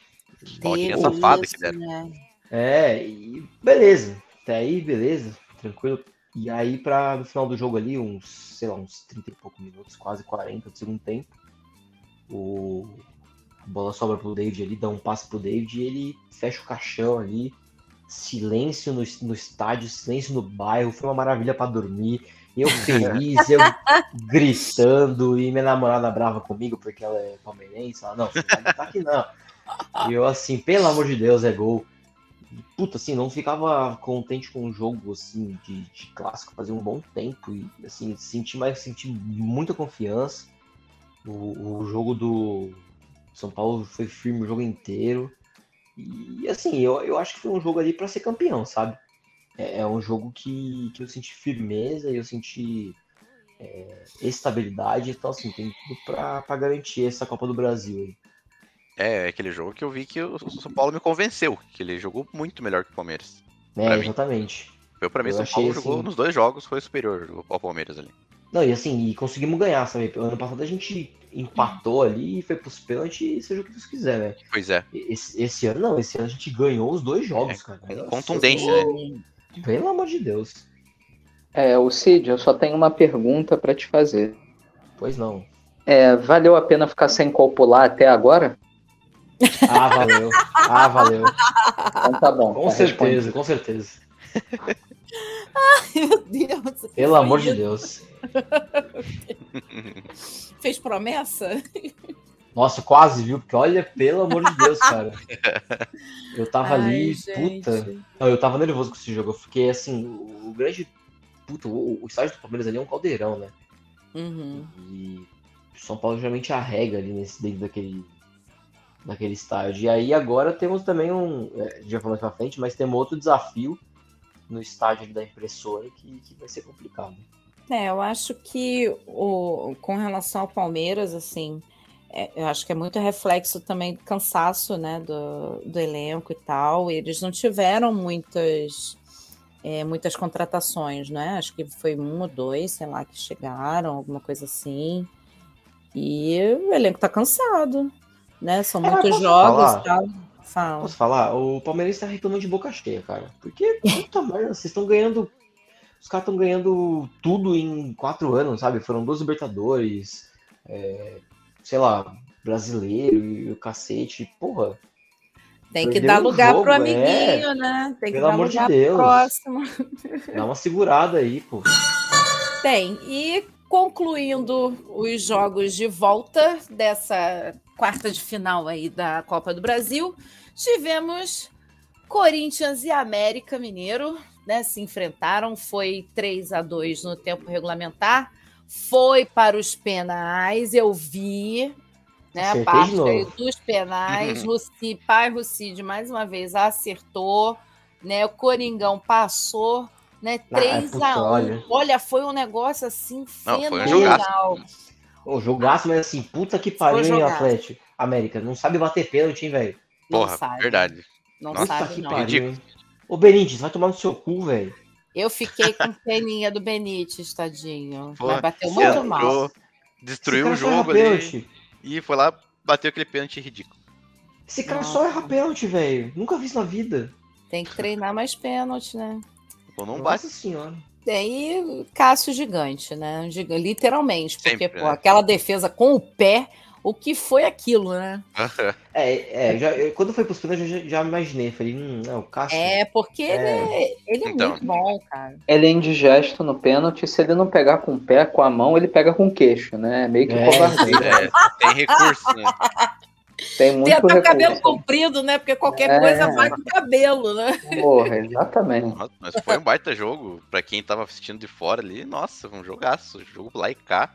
[SPEAKER 9] Bolinha safada que deram.
[SPEAKER 7] né?
[SPEAKER 8] É, e beleza. Até aí, beleza, tranquilo. E aí, pra, no final do jogo ali, uns, sei lá, uns 30 e poucos minutos, quase 40 do segundo tempo, o... a bola sobra pro David ali, dá um passe pro David e ele fecha o caixão ali. Silêncio no, no estádio, silêncio no bairro, foi uma maravilha pra dormir. Eu feliz, eu gritando, e minha namorada brava comigo porque ela é palmeirense. Ela, não, você não vai gritar aqui não. E eu assim, pelo amor de Deus, é gol. Puta, assim, não ficava contente com o jogo, assim, de, de clássico, fazia um bom tempo. E, assim, senti mais, senti muita confiança. O, o jogo do São Paulo foi firme o jogo inteiro. E, assim, eu, eu acho que foi um jogo ali pra ser campeão, sabe? É, é um jogo que, que eu senti firmeza eu senti é, estabilidade. Então, assim, tem tudo pra garantir essa Copa do Brasil aí.
[SPEAKER 9] É, aquele jogo que eu vi que o São Paulo me convenceu, que ele jogou muito melhor que o Palmeiras.
[SPEAKER 8] É,
[SPEAKER 9] Pra mim.
[SPEAKER 8] exatamente.
[SPEAKER 9] Eu, pra mim,
[SPEAKER 8] Eu
[SPEAKER 9] São Paulo
[SPEAKER 8] assim-
[SPEAKER 9] jogou nos dois jogos, foi superior ao Palmeiras ali.
[SPEAKER 8] Não, e assim, e conseguimos ganhar, sabe? Ano passado a gente empatou ali, foi pros pênaltis e seja o que Deus quiser, né?
[SPEAKER 9] Pois é.
[SPEAKER 8] Esse, esse ano não, esse ano a gente ganhou os dois jogos, cara.
[SPEAKER 9] com
[SPEAKER 8] Nossa,
[SPEAKER 9] contundência,
[SPEAKER 8] eu- Pelo amor de Deus.
[SPEAKER 10] É, o Cid, eu só tenho uma pergunta pra te fazer.
[SPEAKER 8] Pois não.
[SPEAKER 10] É, valeu a pena ficar sem copular até agora?
[SPEAKER 8] Ah, valeu. Ah, valeu.
[SPEAKER 10] Então tá bom.
[SPEAKER 8] Com
[SPEAKER 10] tá
[SPEAKER 8] certeza, com certeza.
[SPEAKER 7] Meu Deus.
[SPEAKER 8] Pelo amor de Deus.
[SPEAKER 7] Fez promessa?
[SPEAKER 8] Nossa, quase, viu? Porque olha, pelo amor de Deus, cara. Eu tava
[SPEAKER 7] Ai,
[SPEAKER 8] ali,
[SPEAKER 7] gente.
[SPEAKER 8] puta. Não, eu tava nervoso com esse jogo. Eu fiquei assim, o, o grande. Puta, o, o estádio do Palmeiras ali é um caldeirão, né?
[SPEAKER 7] Uhum.
[SPEAKER 8] E o São Paulo geralmente arrega ali nesse dentro daquele, daquele estádio. E aí agora temos também um. é, Já falamos pra frente, mas temos outro desafio no estádio da impressora que, que vai ser complicado.
[SPEAKER 7] É, eu acho que o, com relação ao Palmeiras, assim, é, eu acho que é muito reflexo também do cansaço, né, do, do elenco e tal. Eles não tiveram muitas, é, muitas contratações, né? Acho que foi um ou dois, sei lá, que chegaram, alguma coisa assim. E o elenco tá cansado, né? São
[SPEAKER 8] Ah,
[SPEAKER 7] muitos jogos
[SPEAKER 8] falar?
[SPEAKER 7] e tal. Fala.
[SPEAKER 8] Posso falar? O Palmeiras tá reclamando de boca cheia, cara. Porque, puta merda, vocês estão ganhando. Os caras estão ganhando tudo em quatro anos, sabe? Foram duas Libertadores, é, sei lá, brasileiro e o cacete. Porra,
[SPEAKER 7] Tem que dar lugar
[SPEAKER 8] jogo,
[SPEAKER 7] pro amiguinho,
[SPEAKER 8] é.
[SPEAKER 7] né? Tem que
[SPEAKER 8] Pelo
[SPEAKER 7] dar
[SPEAKER 8] amor de
[SPEAKER 7] lugar
[SPEAKER 8] Deus.
[SPEAKER 7] pro próximo.
[SPEAKER 8] dá uma segurada aí, pô.
[SPEAKER 7] Tem. E concluindo os jogos de volta dessa quarta de final aí da Copa do Brasil, tivemos Corinthians e América Mineiro, né? Se enfrentaram, foi 3 a 2 no tempo regulamentar, foi para os penais, eu vi. Né? A parte dos penais. Russi, pai Rucide, mais uma vez, acertou. Né? O Coringão passou. Né?
[SPEAKER 8] Ah,
[SPEAKER 7] 3
[SPEAKER 8] puta,
[SPEAKER 7] a 1
[SPEAKER 8] olha.
[SPEAKER 7] olha. foi um negócio assim
[SPEAKER 9] Não, um
[SPEAKER 7] fenomenal.
[SPEAKER 8] Ô, jogaço, mas assim, puta que pariu, hein. Atlético. América, não sabe bater pênalti, hein, velho?
[SPEAKER 7] Não
[SPEAKER 9] Porra,
[SPEAKER 7] sabe.
[SPEAKER 9] verdade.
[SPEAKER 7] Não
[SPEAKER 9] Nossa,
[SPEAKER 7] sabe,
[SPEAKER 8] que
[SPEAKER 7] não.
[SPEAKER 8] pariu, hein? Ô, Benítez, vai tomar no seu cu, velho.
[SPEAKER 7] Eu fiquei com peninha do Benítez, tadinho.
[SPEAKER 9] Porra,
[SPEAKER 7] Mas bateu muito
[SPEAKER 9] entrou,
[SPEAKER 7] mal.
[SPEAKER 9] Destruiu o jogo ali e foi lá, bateu aquele pênalti ridículo.
[SPEAKER 8] Esse cara
[SPEAKER 7] Nossa.
[SPEAKER 8] só erra pênalti, velho. Nunca vi isso na vida.
[SPEAKER 7] Tem que treinar mais pênalti, né?
[SPEAKER 9] Ou não
[SPEAKER 8] Nossa
[SPEAKER 9] bate.
[SPEAKER 8] senhora.
[SPEAKER 7] Daí, Cássio gigante, né? Giga- Literalmente, porque
[SPEAKER 9] Sempre,
[SPEAKER 7] pô,
[SPEAKER 9] né?
[SPEAKER 7] aquela defesa com o pé, o que foi aquilo, né?
[SPEAKER 8] É, é, já, eu- quando foi pros pênaltis, eu já, já imaginei. Falei, hum, é o Cássio.
[SPEAKER 7] É, porque
[SPEAKER 8] É.
[SPEAKER 7] ele é, ele é
[SPEAKER 9] Então.
[SPEAKER 7] muito bom, cara.
[SPEAKER 10] Ele é indigesto no pênalti. Se ele não pegar com o pé, com a mão, ele pega com o queixo, né? É meio que
[SPEAKER 8] É,
[SPEAKER 10] covardia.
[SPEAKER 9] É, tem recurso, né?
[SPEAKER 10] Tem
[SPEAKER 7] Tem
[SPEAKER 10] muito
[SPEAKER 7] até o cabelo comprido, né? Porque qualquer
[SPEAKER 10] É.
[SPEAKER 7] coisa vai com o cabelo, né?
[SPEAKER 10] Porra, exatamente.
[SPEAKER 9] Nossa, Mas foi um baita jogo. Pra quem tava assistindo de fora ali, nossa, um jogaço. Jogo lá e cá.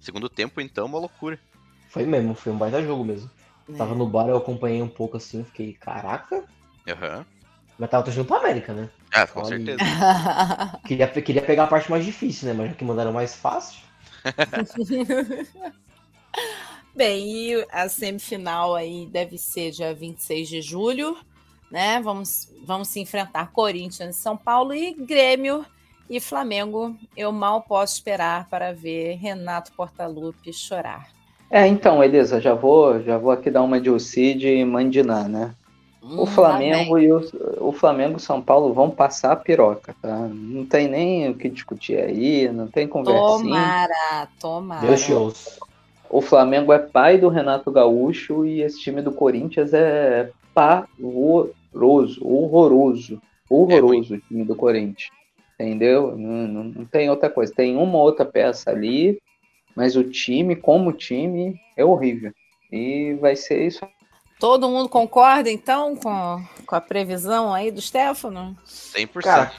[SPEAKER 9] Segundo tempo, então, uma loucura.
[SPEAKER 8] Foi mesmo, foi um baita jogo mesmo. Tava no bar, eu acompanhei um pouco assim, fiquei, caraca.
[SPEAKER 9] Aham.
[SPEAKER 8] Mas tava torcendo pra América, né?
[SPEAKER 9] Ah, com
[SPEAKER 8] Olha.
[SPEAKER 9] certeza.
[SPEAKER 8] Queria, queria pegar a parte mais difícil, né? Mas já que mandaram mais fácil.
[SPEAKER 7] Bem, e a semifinal aí deve ser dia 26 de julho, né? Vamos, vamos se enfrentar Corinthians, São Paulo e Grêmio e Flamengo. Eu mal posso esperar para ver Renato Portaluppi chorar.
[SPEAKER 10] É, então, Elisa, já vou, já vou aqui dar uma de Ocid e Mandiná, né? O
[SPEAKER 7] Hum,
[SPEAKER 10] Flamengo e o, o Flamengo e São Paulo vão passar a piroca, tá? Não tem nem o que discutir aí, não tem conversinha.
[SPEAKER 7] Tomara, tomara.
[SPEAKER 8] Deus te ouça.
[SPEAKER 10] O Flamengo é pai do Renato Gaúcho e esse time do Corinthians é pavoroso, horroroso, horroroso o time do Corinthians. Entendeu? Não, não, não tem outra coisa. Tem uma outra peça ali, mas o time, como time, é horrível. E vai ser isso.
[SPEAKER 7] Todo mundo concorda, então, com, com a previsão aí do Stefano?
[SPEAKER 9] 100%.
[SPEAKER 8] Cara,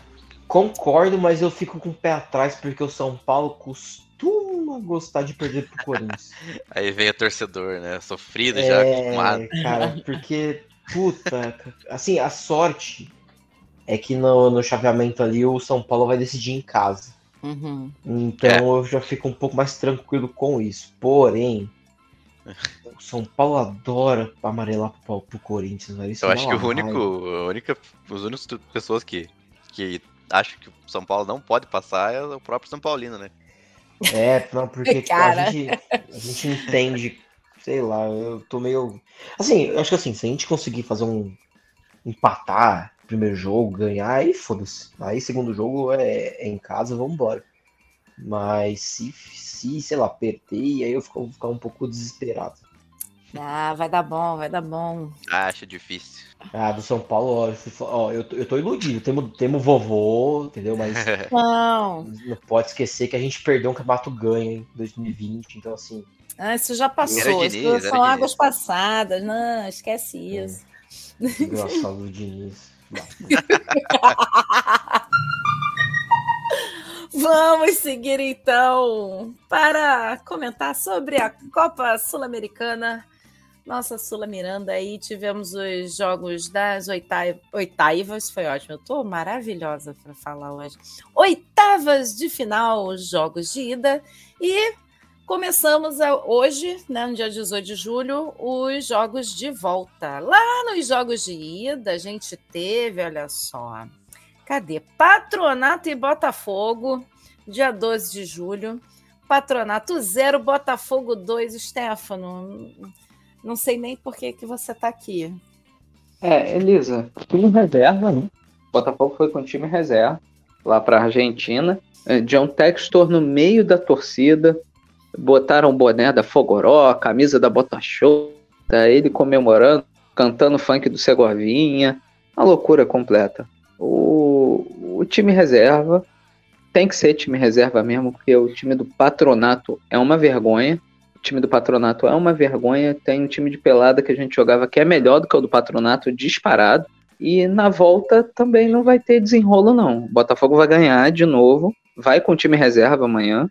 [SPEAKER 8] concordo, mas eu fico com o pé atrás porque o São Paulo costuma gostar de perder pro Corinthians.
[SPEAKER 9] Aí vem o torcedor, né? Sofrido já, acostumado.
[SPEAKER 8] É, cara, porque, puta, assim, a sorte é que no, no chaveamento ali o São Paulo vai decidir em casa.
[SPEAKER 7] Uhum.
[SPEAKER 8] Então eu já fico um pouco mais tranquilo com isso. Porém, o São Paulo adora amarelar pro, pro Corinthians, velho. Isso
[SPEAKER 9] Eu
[SPEAKER 8] dá
[SPEAKER 9] acho que o único, a única, as únicas tu- pessoas que, que acham que o São Paulo não pode passar é o próprio São Paulino, né?
[SPEAKER 8] É, não, porque
[SPEAKER 7] Cara.
[SPEAKER 8] a gente, a gente entende, sei lá, eu tô meio. Assim, eu acho que assim, se a gente conseguir fazer um. empatar primeiro jogo, ganhar, aí foda-se. Aí segundo jogo é, é em casa, vambora. Mas se, se, sei lá, perder, aí eu fico- vou ficar um pouco desesperado.
[SPEAKER 7] Ah, vai dar bom, vai dar bom.
[SPEAKER 9] Ah, acho difícil.
[SPEAKER 8] Ah, do São Paulo, ó, ó, eu, tô- eu tô iludido. Temos, temos vovô, entendeu? Mas
[SPEAKER 7] Não,
[SPEAKER 8] não pode esquecer que a gente perdeu um campeonato ganho em 2020, então assim.
[SPEAKER 7] ah, isso já passou.
[SPEAKER 9] Diniz,
[SPEAKER 7] Isso são
[SPEAKER 9] Diniz.
[SPEAKER 7] águas passadas. Não, esquece isso.
[SPEAKER 8] Engraçado o Diniz.
[SPEAKER 7] Vamos seguir então para comentar sobre a Copa Sul-Americana. Nossa Sula Miranda aí, tivemos os jogos das oitavas, oitavas foi ótimo, eu tô maravilhosa para falar hoje. Oitavas de final, os jogos de ida e começamos hoje, né, no dia 18 de julho, os jogos de volta. Lá nos jogos de ida, a gente teve, olha só, Cadê? Patronato e Botafogo, dia 12 de julho. Patronato 0, Botafogo 2, Stefano. Não sei nem por que, que você tá aqui.
[SPEAKER 10] É, Elisa, time reserva, né? Botafogo foi com time reserva lá para Argentina. É, John Textor no meio da torcida. Botaram o boné da Fogoró, a camisa da Bota Show, tá ele comemorando, cantando funk do Segovinha. Uma loucura completa. O, o time reserva tem que ser time reserva mesmo, porque o time do patronato é uma vergonha. O time do patronato é uma vergonha. Tem um time de pelada que a gente jogava que é melhor do que o do patronato, disparado. E na volta também não vai ter desenrolo, não. O Botafogo vai ganhar de novo. Vai com o time reserva amanhã.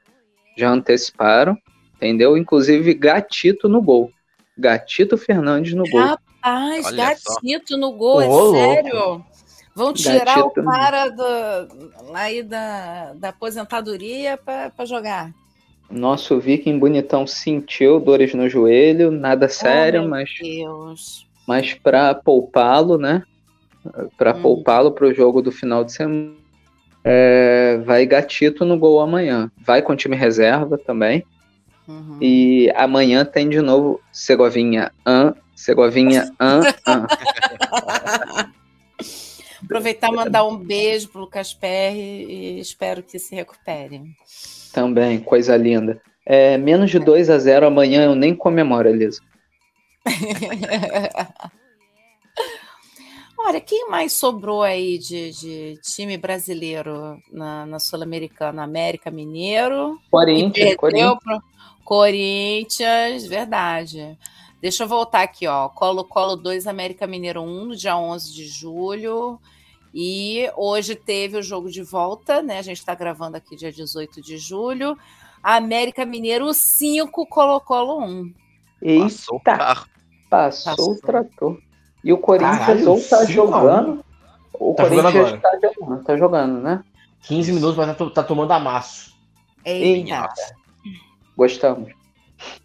[SPEAKER 10] Já anteciparam. Entendeu? Inclusive gatito no gol. Gatito Fernandes no gol.
[SPEAKER 7] Rapaz, Olha Gatito só. no gol, é Ô, sério? Louco. Vão tirar Gatito o cara do, aí da, da aposentadoria para jogar.
[SPEAKER 10] Nosso viking bonitão sentiu dores no joelho, nada sério, oh, mas
[SPEAKER 7] Deus.
[SPEAKER 10] mas para poupá-lo, né? Para hum. poupá-lo para o jogo do final de semana, é, vai Gatito no gol amanhã. Vai com time reserva também. Uhum. E amanhã tem de novo Segovinha, an, Segovinha, an, an.
[SPEAKER 7] Aproveitar e mandar um beijo pro Lucas Perry e espero que se recupere.
[SPEAKER 10] Também, coisa linda. É, menos de 2 a 0 amanhã eu nem comemoro, Elisa.
[SPEAKER 7] Olha, quem mais sobrou aí de, de time brasileiro na, na Sul-Americana? América Mineiro.
[SPEAKER 10] Corinthians.
[SPEAKER 7] Corinthians. Pro... Corinthians, verdade. Deixa eu voltar aqui, ó. Colo-Colo 2, América Mineiro 1, no dia 11 de julho. E hoje teve o jogo de volta, né? A gente está gravando aqui dia 18 de julho. América Mineiro 5, Colo-Colo 1.
[SPEAKER 10] Eita! Passou. Passou, Passou o trator. E o Corinthians Caralho, ou tá jogando. O tá Corinthians jogando tá jogando, tá jogando, né?
[SPEAKER 8] 15 minutos, mas tá, tá tomando amasso.
[SPEAKER 7] Eita.
[SPEAKER 10] Gostamos.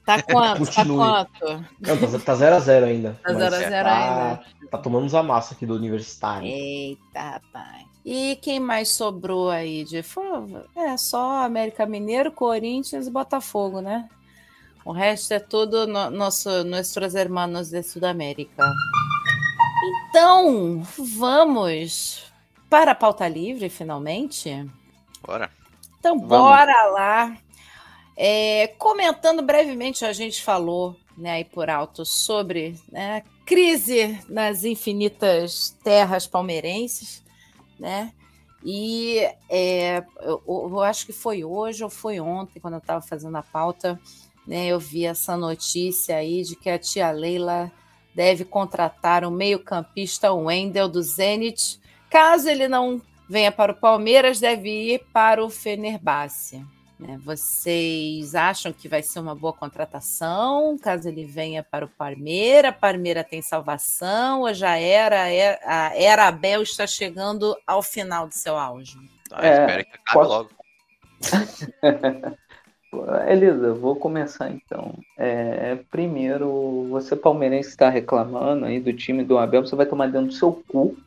[SPEAKER 7] Tá quanto? Tá quanto?
[SPEAKER 8] Não, tá 0x0 tá ainda.
[SPEAKER 7] Tá 0x0 tá, ainda.
[SPEAKER 8] Tá tomando uns amassos aqui do Universitário.
[SPEAKER 7] Eita, rapaz. E quem mais sobrou aí de. É só América Mineiro, Corinthians e Botafogo, né? O resto é tudo no, nosso, nossos hermanos de Sudamérica. Então, vamos para a pauta livre, finalmente?
[SPEAKER 9] Bora.
[SPEAKER 7] Então, bora vamos. lá. É, comentando brevemente, a gente falou né, aí por alto sobre né, crise nas infinitas terras palmeirenses, né? E é, eu, eu, acho que foi hoje ou foi ontem, quando eu estava fazendo a pauta, né, eu vi essa notícia aí de que a tia Leila deve contratar o meio-campista Wendel do Zenit. Caso ele não venha para o Palmeiras, deve ir para o Fenerbahçe. Né? Vocês acham que vai ser uma boa contratação caso ele venha para o Palmeiras? Palmeiras tem salvação ou já era é, a era Abel está chegando ao final do seu auge?
[SPEAKER 9] Ah, é, espero que acabe posso... logo.
[SPEAKER 10] Elisa, vou começar então. É, primeiro, você palmeirense está reclamando aí do time do Abel, você vai tomar dentro do seu cu.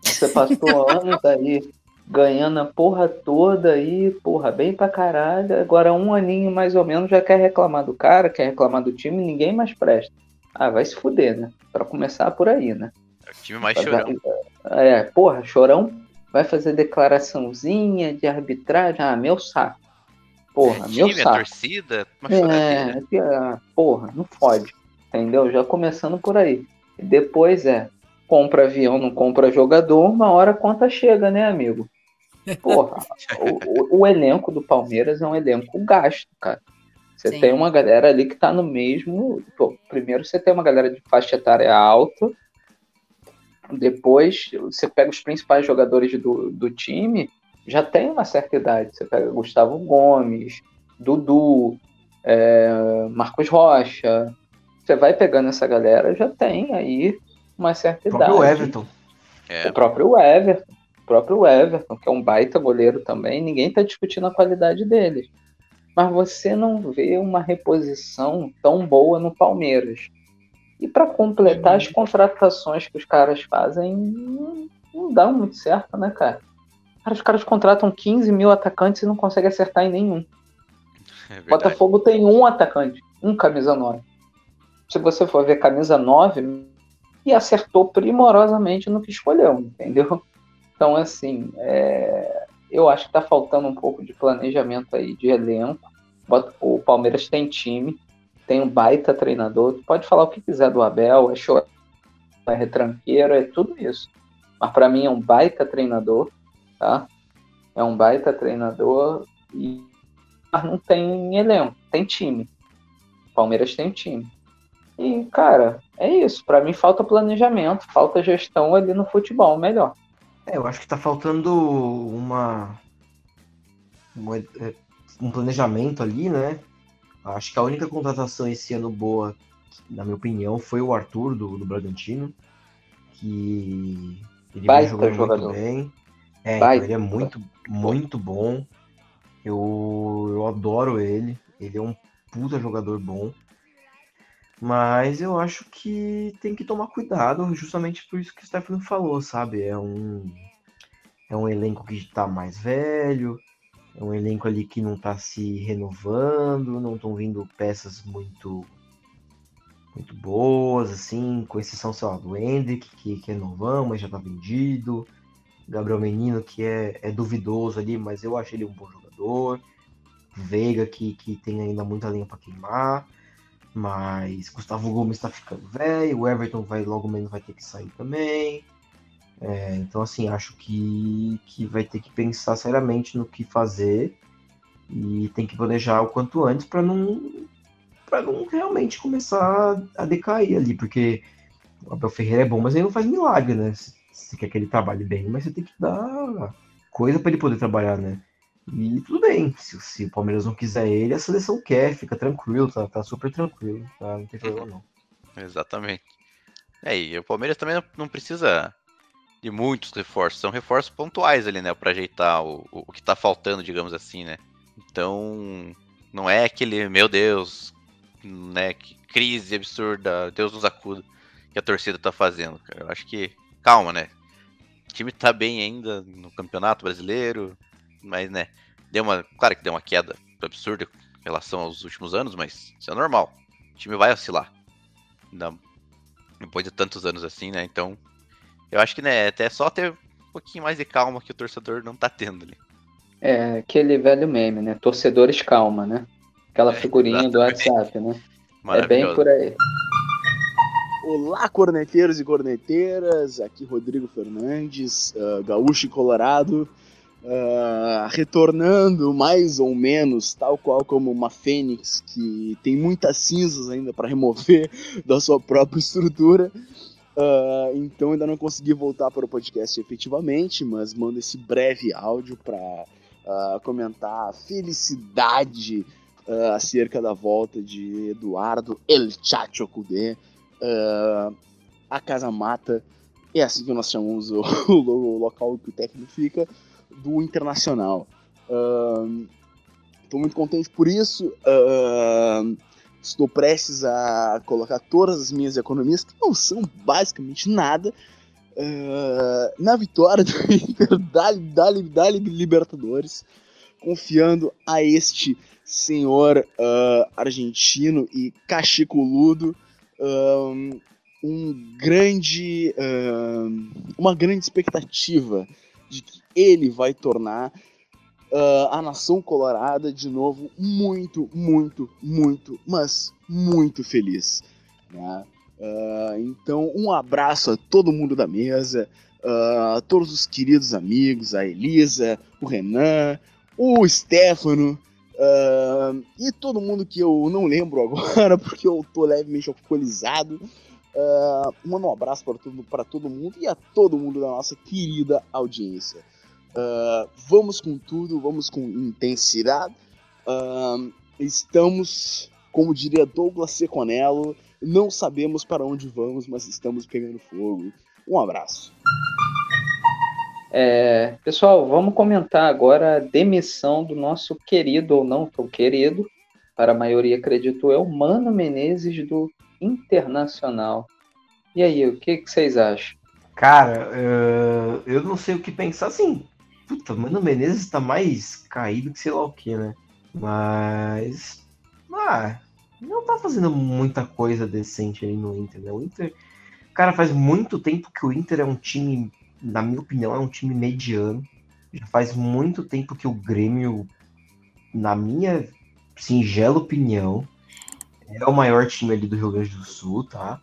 [SPEAKER 10] Você passou anos aí ganhando a porra toda aí, porra, bem pra caralho. Agora um aninho mais ou menos já quer reclamar do cara, quer reclamar do time, ninguém mais presta. Ah, vai se fuder, né? Pra começar por aí, né?
[SPEAKER 9] É o time mais chorão.
[SPEAKER 10] É, porra, chorão vai fazer declaraçãozinha de arbitragem. Ah, meu saco. Porra, é, meu time, saco.
[SPEAKER 9] torcida,
[SPEAKER 10] é, é, porra, não fode. Entendeu? Já começando por aí. Depois é, compra avião, não compra jogador, uma hora a conta chega, né, amigo? Porra, o, o, elenco do Palmeiras é um elenco gasto, cara. Você Sim. tem uma galera ali que tá no mesmo. Pô, primeiro você tem uma galera de faixa etária alta. Depois você pega os principais jogadores do, do time, já tem uma certa idade. Você pega Gustavo Gomes, Dudu, é, Marcos Rocha. Você vai pegando essa galera, já tem aí uma certa
[SPEAKER 8] o
[SPEAKER 10] idade.
[SPEAKER 8] O próprio Everton.
[SPEAKER 10] É. O próprio Everton próprio Everton, que é um baita goleiro também, ninguém está discutindo a qualidade dele. Mas você não vê uma reposição tão boa no Palmeiras. E para completar as contratações que os caras fazem, não, não dá muito certo, né, cara? Cara, os caras contratam 15 mil atacantes e não conseguem acertar em nenhum. É Botafogo tem um atacante, um camisa 9. Se você for ver camisa 9, e acertou primorosamente no que escolheu, entendeu? Então, assim, é, eu acho que está faltando um pouco de planejamento aí de elenco. O Palmeiras tem time, tem um baita treinador. Pode falar o que quiser do Abel, é chorar, é retranqueiro, é tudo isso. Mas para mim é um baita treinador, tá? É um baita treinador e mas não tem elenco, tem time. Palmeiras tem time. E, cara, é isso. Para mim falta planejamento, falta gestão ali no futebol, melhor.
[SPEAKER 8] É, eu acho que tá faltando uma, uma, é, um planejamento ali, né? Acho que a única contratação esse ano boa na minha opinião, foi o Arthur do, do Bragantino, que ele
[SPEAKER 10] Baita
[SPEAKER 8] jogando
[SPEAKER 10] jogador.
[SPEAKER 8] muito bem. É, então ele é muito, muito bom. Eu, eu adoro ele. Ele é um puta jogador bom. Mas eu acho que tem que tomar cuidado, justamente por isso que o Stefano falou, sabe? É um, é um elenco que está mais velho, é um elenco ali que não está se renovando, não estão vindo peças muito muito boas, assim, com exceção, sei lá, do Hendrick, que, que é novão, mas já tá vendido. Gabriel Menino, que é, é duvidoso ali, mas eu acho ele um bom jogador. Veiga, que, que tem ainda muita lenha para queimar. Mas Gustavo Gomes está ficando velho, o Everton vai logo menos vai ter que sair também. É, então, assim, acho que, que vai ter que pensar seriamente no que fazer e tem que planejar o quanto antes para não para não realmente começar a decair ali, porque o Abel Ferreira é bom, mas ele não faz milagre, né? Você quer que ele trabalhe bem, mas você tem que dar coisa para ele poder trabalhar, né? E tudo bem, se, se o Palmeiras não quiser ele, a seleção quer, fica tranquilo, tá, tá super tranquilo, tá? Não tem problema não.
[SPEAKER 9] Exatamente. É, e o Palmeiras também não- precisa de muitos reforços, são reforços pontuais ali, né, Pra ajeitar o, o o que tá faltando, digamos assim, né. Então, não é aquele, meu Deus, né, que crise absurda, Deus nos acuda, que a torcida tá fazendo, cara. Eu acho que, calma, né, o time tá bem ainda no Campeonato Brasileiro, mas, né, deu uma, claro que deu uma queda absurda em relação aos últimos anos, mas isso é normal. O time vai oscilar. Ainda depois de tantos anos assim, né? Então, eu acho que, né, até só ter um pouquinho mais de calma que o torcedor não tá tendo ali.
[SPEAKER 10] É aquele velho meme, né? Torcedores calma, né? Aquela
[SPEAKER 9] É,
[SPEAKER 10] figurinha do
[SPEAKER 9] exatamente.
[SPEAKER 10] WhatsApp, né? É bem por aí.
[SPEAKER 12] Olá, corneteiros e corneteiras. Aqui Rodrigo Fernandes, ah, gaúcho e colorado, ah, retornando mais ou menos, tal qual como uma fênix que tem muitas cinzas ainda para remover da sua própria estrutura. Ah, então ainda não consegui voltar para o podcast efetivamente, mas mando esse breve áudio para comentar a felicidade ah, acerca da volta de Eduardo El Chacho Cudê ah, a Casa Mata, é assim que nós chamamos o, o o local que o técnico fica, do Internacional. Estou muito contente por isso. ah, estou prestes a colocar todas as minhas economias, que não são basicamente nada, ah, na vitória do Inter da, da, da Libertadores, confiando a este senhor argentino e cachecoludo ahn, um grande, uma grande expectativa de que ele vai tornar ah, a nação colorada de novo muito, muito, muito, mas muito feliz. né? Ah, então, um abraço a todo mundo da mesa, ah, a todos os queridos amigos, a Elisa, o Renan, o Stefano, ah, e todo mundo que eu não lembro agora, porque eu tô levemente alcoolizado. Ah, manda um abraço para todo, todo mundo e a todo mundo da nossa querida audiência. Ah, vamos com tudo, vamos com intensidade. Ah, estamos, como diria Douglas Seconello, não sabemos para onde vamos, mas estamos pegando fogo. Um abraço.
[SPEAKER 10] É, pessoal, vamos comentar agora a demissão do nosso querido ou não tão querido, para a maioria acredito eu, Mano Menezes do Internacional. E aí, o que, que vocês acham?
[SPEAKER 8] Cara, eh, eu não sei o que pensar assim. Puta, Mano Menezes tá mais caído que sei lá o que, né? Mas. Ah, não tá fazendo muita coisa decente aí no Inter, né? O Inter. Cara, faz muito tempo que o Inter é um time, na minha opinião, é um time mediano. Já faz muito tempo que o Grêmio, na minha singela opinião, é o maior time ali do Rio Grande do Sul, tá?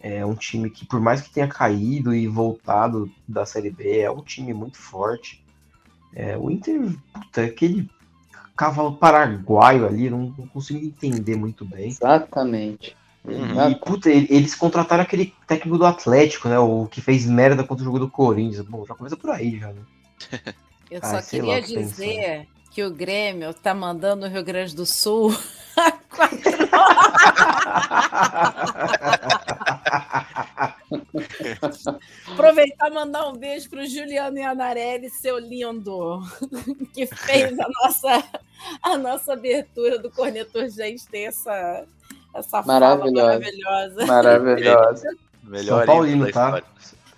[SPEAKER 8] É um time que, por mais que tenha caído e voltado da Série B, é um time muito forte. É, o Inter, puta, é aquele cavalo paraguaio ali, não, não consigo entender muito bem.
[SPEAKER 10] Exatamente.
[SPEAKER 8] E, puta, ele- eles contrataram aquele técnico do Atlético, né? O que fez merda contra o jogo do Corinthians. Bom, já começa por aí, já, né?
[SPEAKER 7] Eu
[SPEAKER 8] Ah,
[SPEAKER 7] só queria
[SPEAKER 8] que
[SPEAKER 7] dizer que o Grêmio tá mandando o Rio Grande do Sul Aproveitar e mandar um beijo para o Juliano Ianarelli, seu lindo, que fez a nossa, a nossa abertura do Cornetor Gente ter essa, essa
[SPEAKER 10] Maravilhosa.
[SPEAKER 7] maravilhosa.
[SPEAKER 10] Maravilhosa.
[SPEAKER 9] Melhor
[SPEAKER 8] São Paulino, tá?
[SPEAKER 9] história.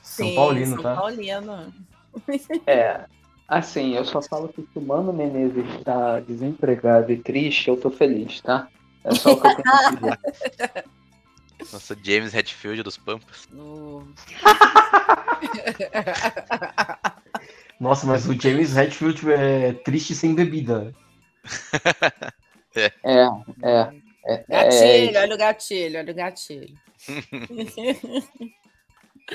[SPEAKER 8] São
[SPEAKER 7] Sim,
[SPEAKER 8] Paulino,
[SPEAKER 7] São
[SPEAKER 8] tá?
[SPEAKER 7] Paulino.
[SPEAKER 10] É, assim, eu só falo que se o Mano Menezes está desempregado e triste, eu tô feliz, tá? É só o que eu tenho.
[SPEAKER 9] Nossa, James Hetfield dos Pampas.
[SPEAKER 7] No-
[SPEAKER 8] Nossa, mas o James Hetfield é triste sem bebida.
[SPEAKER 10] É, é. é, é,
[SPEAKER 7] Gatilho, olha o gatilho, olha o gatilho.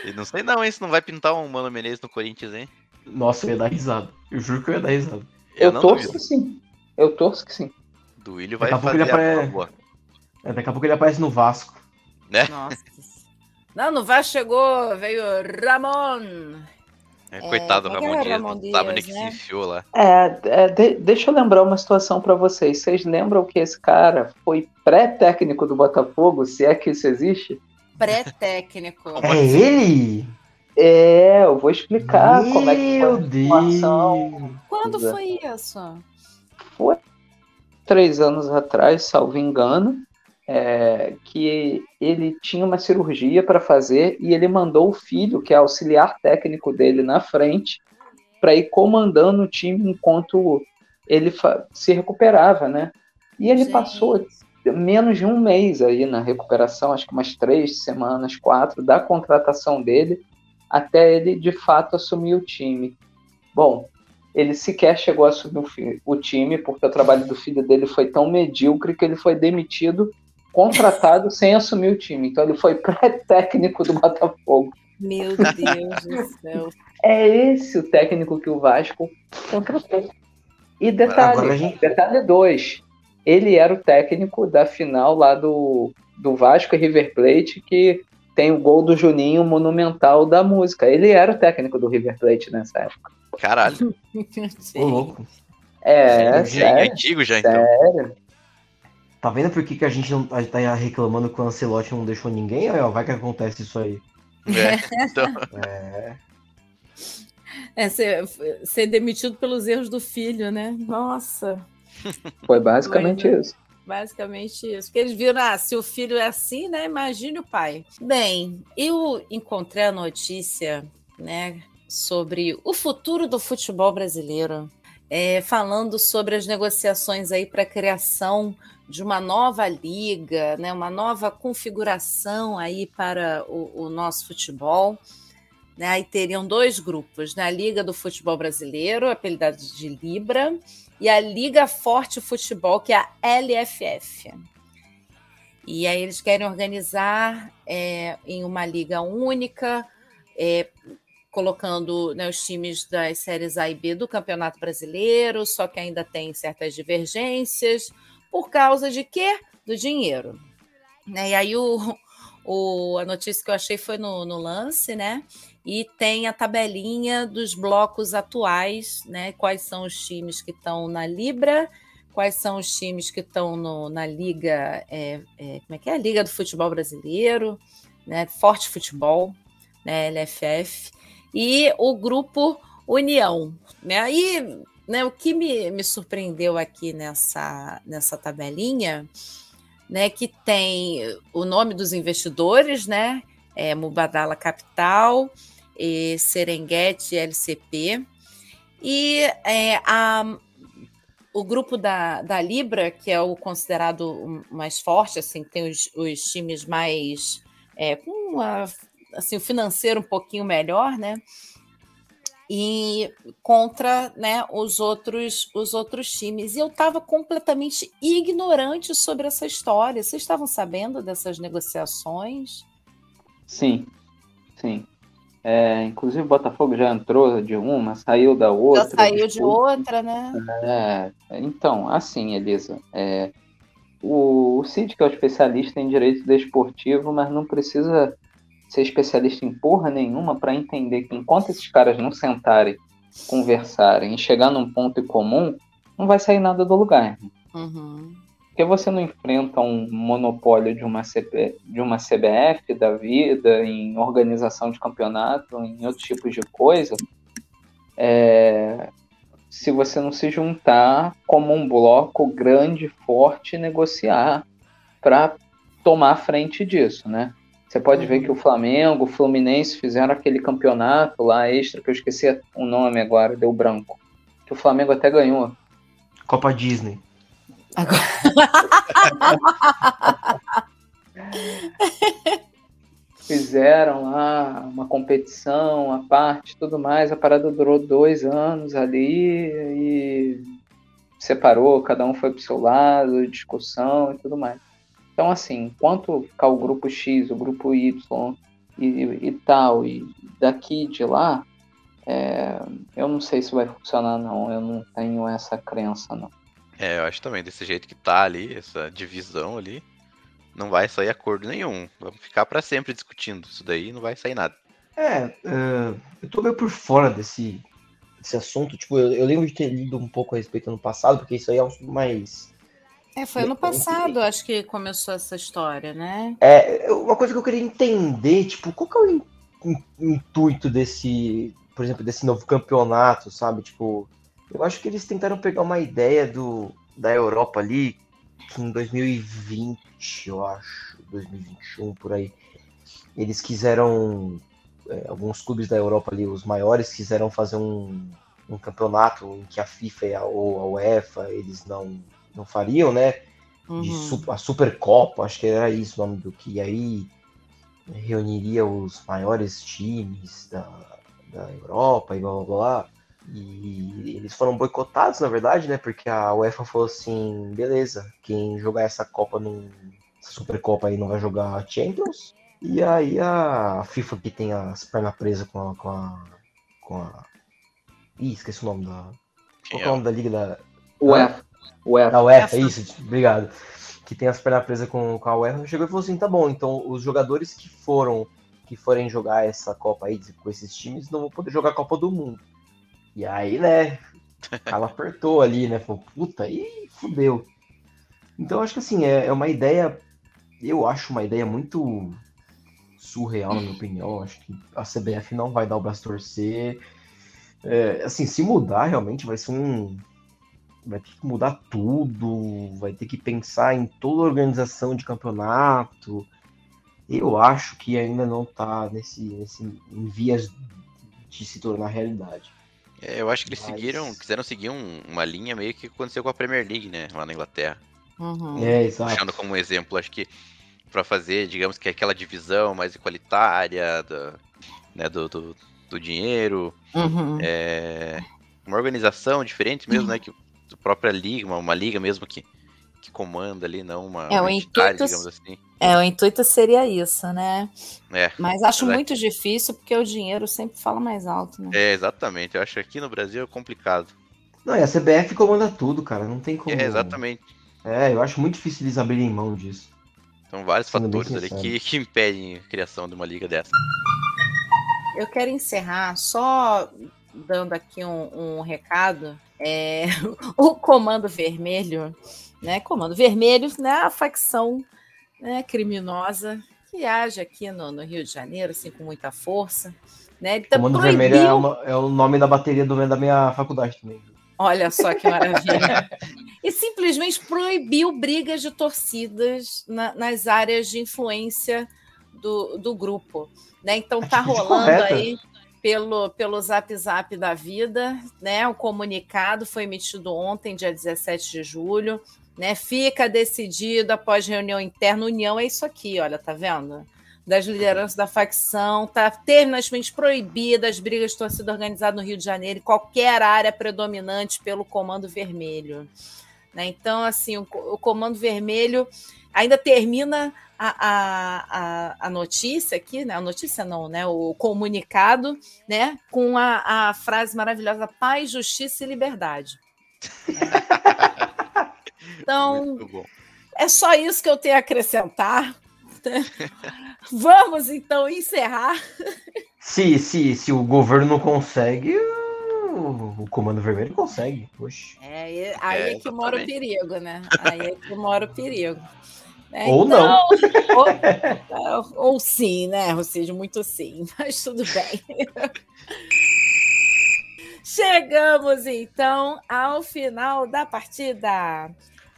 [SPEAKER 9] E não sei não, hein? Se não vai pintar um Mano Menezes no Corinthians, hein?
[SPEAKER 8] Nossa, eu ia dar risada. Eu juro que eu ia dar risada.
[SPEAKER 10] eu
[SPEAKER 9] não
[SPEAKER 10] torço que sim. Eu torço que sim.
[SPEAKER 9] Do Willian vai
[SPEAKER 8] Daqui a pouco
[SPEAKER 9] fazer
[SPEAKER 8] ele
[SPEAKER 9] a
[SPEAKER 8] apare-
[SPEAKER 9] boa,
[SPEAKER 8] É, daqui a pouco ele aparece no Vasco.
[SPEAKER 9] né?
[SPEAKER 7] Nossa. Não, no Vasco chegou, veio Ramon.
[SPEAKER 9] É, Coitado do
[SPEAKER 7] é que
[SPEAKER 9] Ramon
[SPEAKER 7] é
[SPEAKER 9] Dias,
[SPEAKER 7] Ramon
[SPEAKER 9] não sabe onde
[SPEAKER 7] Dias,
[SPEAKER 9] que se
[SPEAKER 7] né?
[SPEAKER 9] enfiou lá.
[SPEAKER 10] É, é, de- deixa eu lembrar uma situação pra vocês. Vocês lembram que esse cara foi pré-técnico do Botafogo, se é que isso existe?
[SPEAKER 7] Pré-técnico.
[SPEAKER 8] É ele?
[SPEAKER 10] É, eu vou explicar como é que
[SPEAKER 8] Meu
[SPEAKER 10] foi a situação.
[SPEAKER 8] Deus.
[SPEAKER 7] Quando
[SPEAKER 10] é.
[SPEAKER 7] foi isso?
[SPEAKER 10] Foi três anos atrás, salvo engano, é, que ele tinha uma cirurgia para fazer e ele mandou o filho, que é auxiliar técnico dele, na frente para ir comandando o time enquanto ele se recuperava, né? E ele
[SPEAKER 7] Gente.
[SPEAKER 10] passou menos de um mês aí na recuperação, acho que umas três semanas, quatro, da contratação dele, até ele de fato assumir o time. Bom, ele sequer chegou a assumir o, o time, porque o trabalho do filho dele foi tão medíocre que ele foi demitido, contratado sem assumir o time. Então ele foi pré-técnico do Botafogo.
[SPEAKER 7] Meu Deus do céu.
[SPEAKER 10] É esse o técnico que o Vasco contratou. E detalhe,
[SPEAKER 8] gente-
[SPEAKER 10] detalhe dois, ele era o técnico da final lá do, do Vasco e River Plate, que tem o gol do Juninho monumental da música. Ele era o técnico do River Plate nessa época.
[SPEAKER 9] Caralho.
[SPEAKER 8] Ô, louco.
[SPEAKER 10] É,
[SPEAKER 9] já é antigo já, então.
[SPEAKER 10] sério.
[SPEAKER 8] Tá vendo por que, que a gente não a gente tá reclamando que o Ancelotti não deixou ninguém? Ó, vai que acontece isso aí.
[SPEAKER 9] É, então,
[SPEAKER 8] É.
[SPEAKER 7] É, ser, ser demitido pelos erros do filho, né? Nossa,
[SPEAKER 10] Foi basicamente
[SPEAKER 7] Pois é.
[SPEAKER 10] isso.
[SPEAKER 7] basicamente isso. Porque eles viram, ah, se o filho é assim, né? Imagine o pai. Bem, eu encontrei a notícia, né, sobre o futuro do futebol brasileiro, é, falando sobre as negociações aí para a criação de uma nova liga, né, uma nova configuração aí para o, o nosso futebol. Né, aí teriam dois grupos, né, a Liga do Futebol Brasileiro, apelidada de Libra, e a Liga Forte Futebol, que é a LFF. E aí eles querem organizar é, em uma liga única, é, colocando né, os times das séries A e B do Campeonato Brasileiro, só que ainda tem certas divergências, por causa de quê? Do dinheiro. Né? E aí o, o, a notícia que eu achei foi no, no lance, né? E tem a tabelinha dos blocos atuais, né? Quais são os times que estão na Libra, quais são os times que estão na Liga, é, é, como é que é? A Liga do Futebol Brasileiro, né? Forte Futebol, né? LFF, e o grupo União. Né? Aí, né, o que me, me surpreendeu aqui nessa, nessa tabelinha, né, que tem o nome dos investidores, né? É, Mubadala Capital, e Serengeti LCP, e é, a, o grupo da, da Libra, que é o considerado mais forte, assim, tem os, os times mais é, com uma, assim, o financeiro um pouquinho melhor, né? E contra né, os, outros, os outros times. E eu estava completamente ignorante sobre essa história. Vocês estavam sabendo dessas negociações?
[SPEAKER 10] Sim, sim. É, inclusive o Botafogo já entrou de uma, saiu da outra.
[SPEAKER 7] Já saiu de outra, né?
[SPEAKER 10] É, então, assim, Elisa, é, o, o Cid, que é o especialista em direito desportivo, mas não precisa ser especialista em porra nenhuma para entender que enquanto esses caras não sentarem, conversarem e chegar num ponto em comum, não vai sair nada do lugar.
[SPEAKER 7] Uhum.
[SPEAKER 10] que você não enfrenta um monopólio de uma, CB, de uma CBF da vida, em organização de campeonato, em outros tipos de coisa, é, se você não se juntar como um bloco grande, forte e negociar para tomar frente disso, né? Você pode ver que o Flamengo, o Fluminense fizeram aquele campeonato lá extra, que eu esqueci o nome agora, deu branco. Que o Flamengo até ganhou.
[SPEAKER 8] Copa Disney.
[SPEAKER 10] Fizeram lá uma competição, a parte, tudo mais. A parada durou dois anos ali e separou, cada um foi pro seu lado, discussão e tudo mais. Então, assim, enquanto ficar o grupo X, o grupo Y e, e tal, e daqui de lá, é, eu não sei se vai funcionar, não. Eu não tenho essa crença, não.
[SPEAKER 9] É, eu acho também, desse jeito que tá ali, essa divisão ali, não vai sair acordo nenhum. Vamos ficar para sempre discutindo isso daí não vai sair nada.
[SPEAKER 8] É, uh, eu tô meio por fora desse, desse assunto. Tipo, eu, eu, lembro de ter lido um pouco a respeito no passado, porque isso aí é um mais.
[SPEAKER 7] É, foi ano passado, acho que começou essa história, né?
[SPEAKER 8] É, uma coisa que eu queria entender, tipo, qual que é o intuito desse, por exemplo, desse novo campeonato, sabe? Tipo, eu acho que eles tentaram pegar uma ideia do, da Europa ali, que em 2020, eu acho, 2021 por aí, eles quiseram, é, alguns clubes da Europa ali, os maiores, quiseram fazer um, um campeonato em que a FIFA ou a UEFA eles não, não fariam, né? Uhum. De, a Supercopa, acho que era isso o nome do que aí reuniria os maiores times da, da Europa e blá blá blá. E eles foram boicotados, na verdade, né? Porque a UEFA falou assim: beleza, quem jogar essa Copa, num, essa Supercopa aí não vai jogar Champions. E aí a FIFA que tem as pernas presas com a, com a. com a. Ih, esqueci o nome da. Qual é o nome da liga da.
[SPEAKER 10] UEFA.
[SPEAKER 8] UEFA. Da UEFA, isso, obrigado. Que tem as pernas presas com, com a UEFA. Chegou e falou assim: tá bom, então os jogadores que foram. que forem jogar essa Copa aí com esses times não vão poder jogar a Copa do Mundo. E aí, né, ela apertou ali, né? Falou, puta, aí fudeu. Então, acho que assim, é, é uma ideia, eu acho uma ideia muito surreal, na minha opinião. Acho que a CBF não vai dar o braço torcer. É, assim, se mudar, realmente vai ser um. Vai ter que mudar tudo, vai ter que pensar em toda a organização de campeonato. Eu acho que ainda não está nesse, nesse, em vias de se tornar realidade.
[SPEAKER 9] É, eu acho que eles Mas... seguiram, quiseram seguir um, uma linha meio que aconteceu com a Premier League, né? Lá na Inglaterra.
[SPEAKER 8] Uhum. É, exato.
[SPEAKER 9] Puxando como exemplo, acho que para fazer, digamos que aquela divisão mais igualitária do, né, do, do, do dinheiro,
[SPEAKER 7] uhum.
[SPEAKER 9] é, uma organização diferente mesmo, uhum. né? Que a própria liga, uma, uma liga mesmo que, que comanda ali, não uma,
[SPEAKER 7] é, entidade, digamos assim. É, o intuito seria isso, né?
[SPEAKER 9] É,
[SPEAKER 7] Mas acho muito difícil porque o dinheiro sempre fala mais alto, né?
[SPEAKER 9] É, exatamente. Eu acho que aqui no Brasil é complicado.
[SPEAKER 8] Não, e a CBF comanda tudo, cara. Não tem como.
[SPEAKER 9] É, exatamente.
[SPEAKER 8] É, eu acho muito difícil eles abrirem mão disso.
[SPEAKER 9] São vários Sendo fatores ali que, que impedem a criação de uma liga dessa.
[SPEAKER 7] Eu quero encerrar só dando aqui um, um recado. É, o Comando Vermelho, né? Comando Vermelho, né? A facção né, criminosa que age aqui no, no, Rio de Janeiro, assim, com muita força. Né? Ele
[SPEAKER 8] Comando proibiu... Vermelho é, uma, é, o nome da bateria do, da minha faculdade também.
[SPEAKER 7] Olha só que maravilha. e simplesmente proibiu brigas de torcidas na, nas áreas de influência do, do grupo. Né? Então tá rolando correta. aí pelo, pelo Zap Zap da vida, né? O comunicado foi emitido ontem, dia 17 de julho, né? Fica decidido após reunião interna. União é isso aqui, olha, tá vendo? Das lideranças da facção, tá terminantemente proibida as brigas de torcida organizada no Rio de Janeiro, em qualquer área predominante pelo Comando Vermelho. Né? Então, assim, o, o Comando Vermelho ainda termina a, a, a, notícia aqui, né? A notícia não, né? O comunicado, né? Com a, a frase maravilhosa: paz, justiça e liberdade. Então, é só isso que eu tenho a acrescentar. Vamos então encerrar.
[SPEAKER 8] Se, se, se o governo não consegue, o Comando Vermelho consegue. Poxa.
[SPEAKER 7] É aí, aí é, é que mora o perigo, né? Aí é que mora o perigo.
[SPEAKER 13] É, ou então, não.
[SPEAKER 7] Ou, ou, sim, né, Rocídio? Muito sim, mas tudo bem. Chegamos então ao final da partida.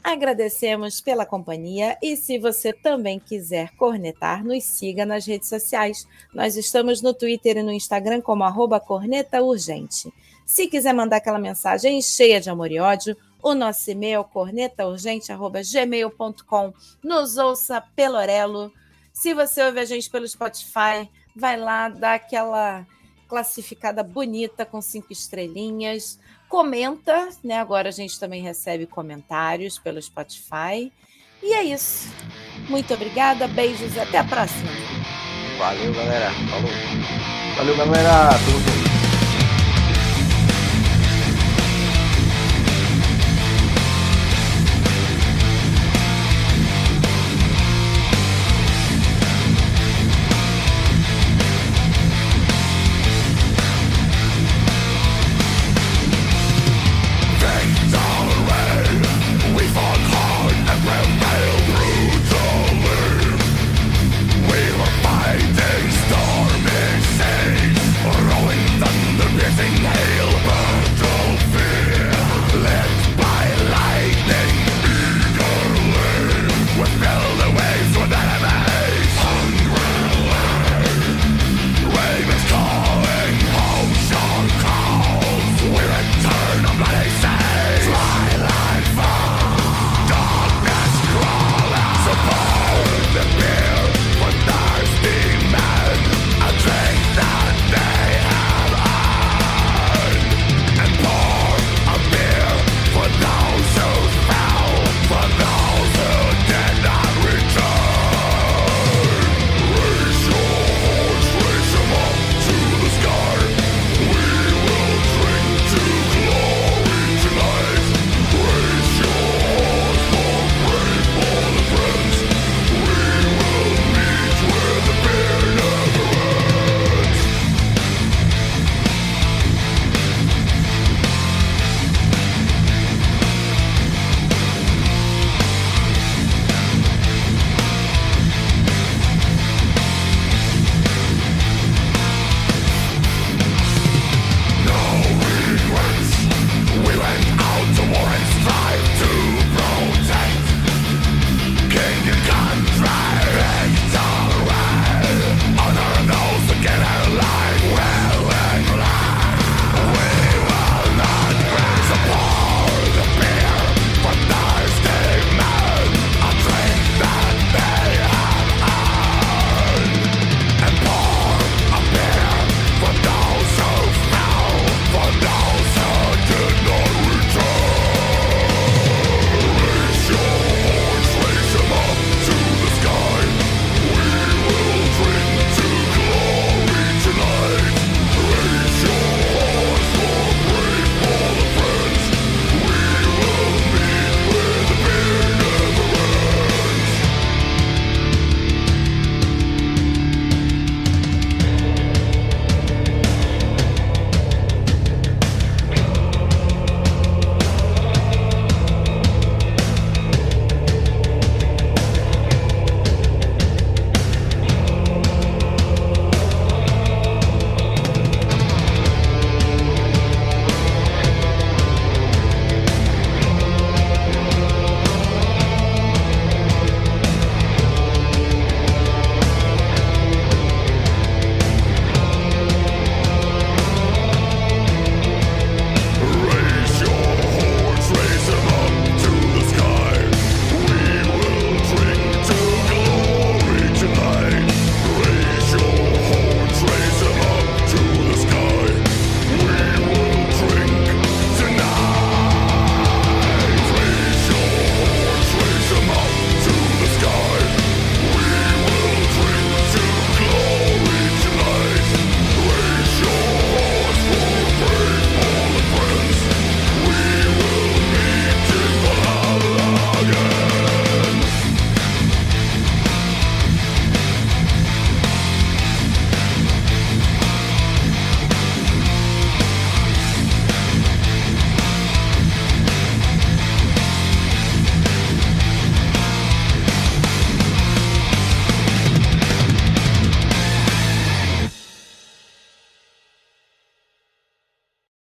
[SPEAKER 7] Agradecemos pela companhia e se você também quiser cornetar, nos siga nas redes sociais. Nós estamos no Twitter e no Instagram como arroba corneta urgente. Se quiser mandar aquela mensagem cheia de amor e ódio, o nosso e-mail cornetaurgente.gmail.com. Nos ouça pelo Orelo. Se você ouve a gente pelo Spotify, vai lá, dá aquela classificada bonita com cinco estrelinhas. Comenta, né? Agora a gente também recebe comentários pelo Spotify. E é isso. Muito obrigada, beijos, até a próxima.
[SPEAKER 9] Valeu, galera. Falou.
[SPEAKER 13] Valeu, galera. Tudo bem.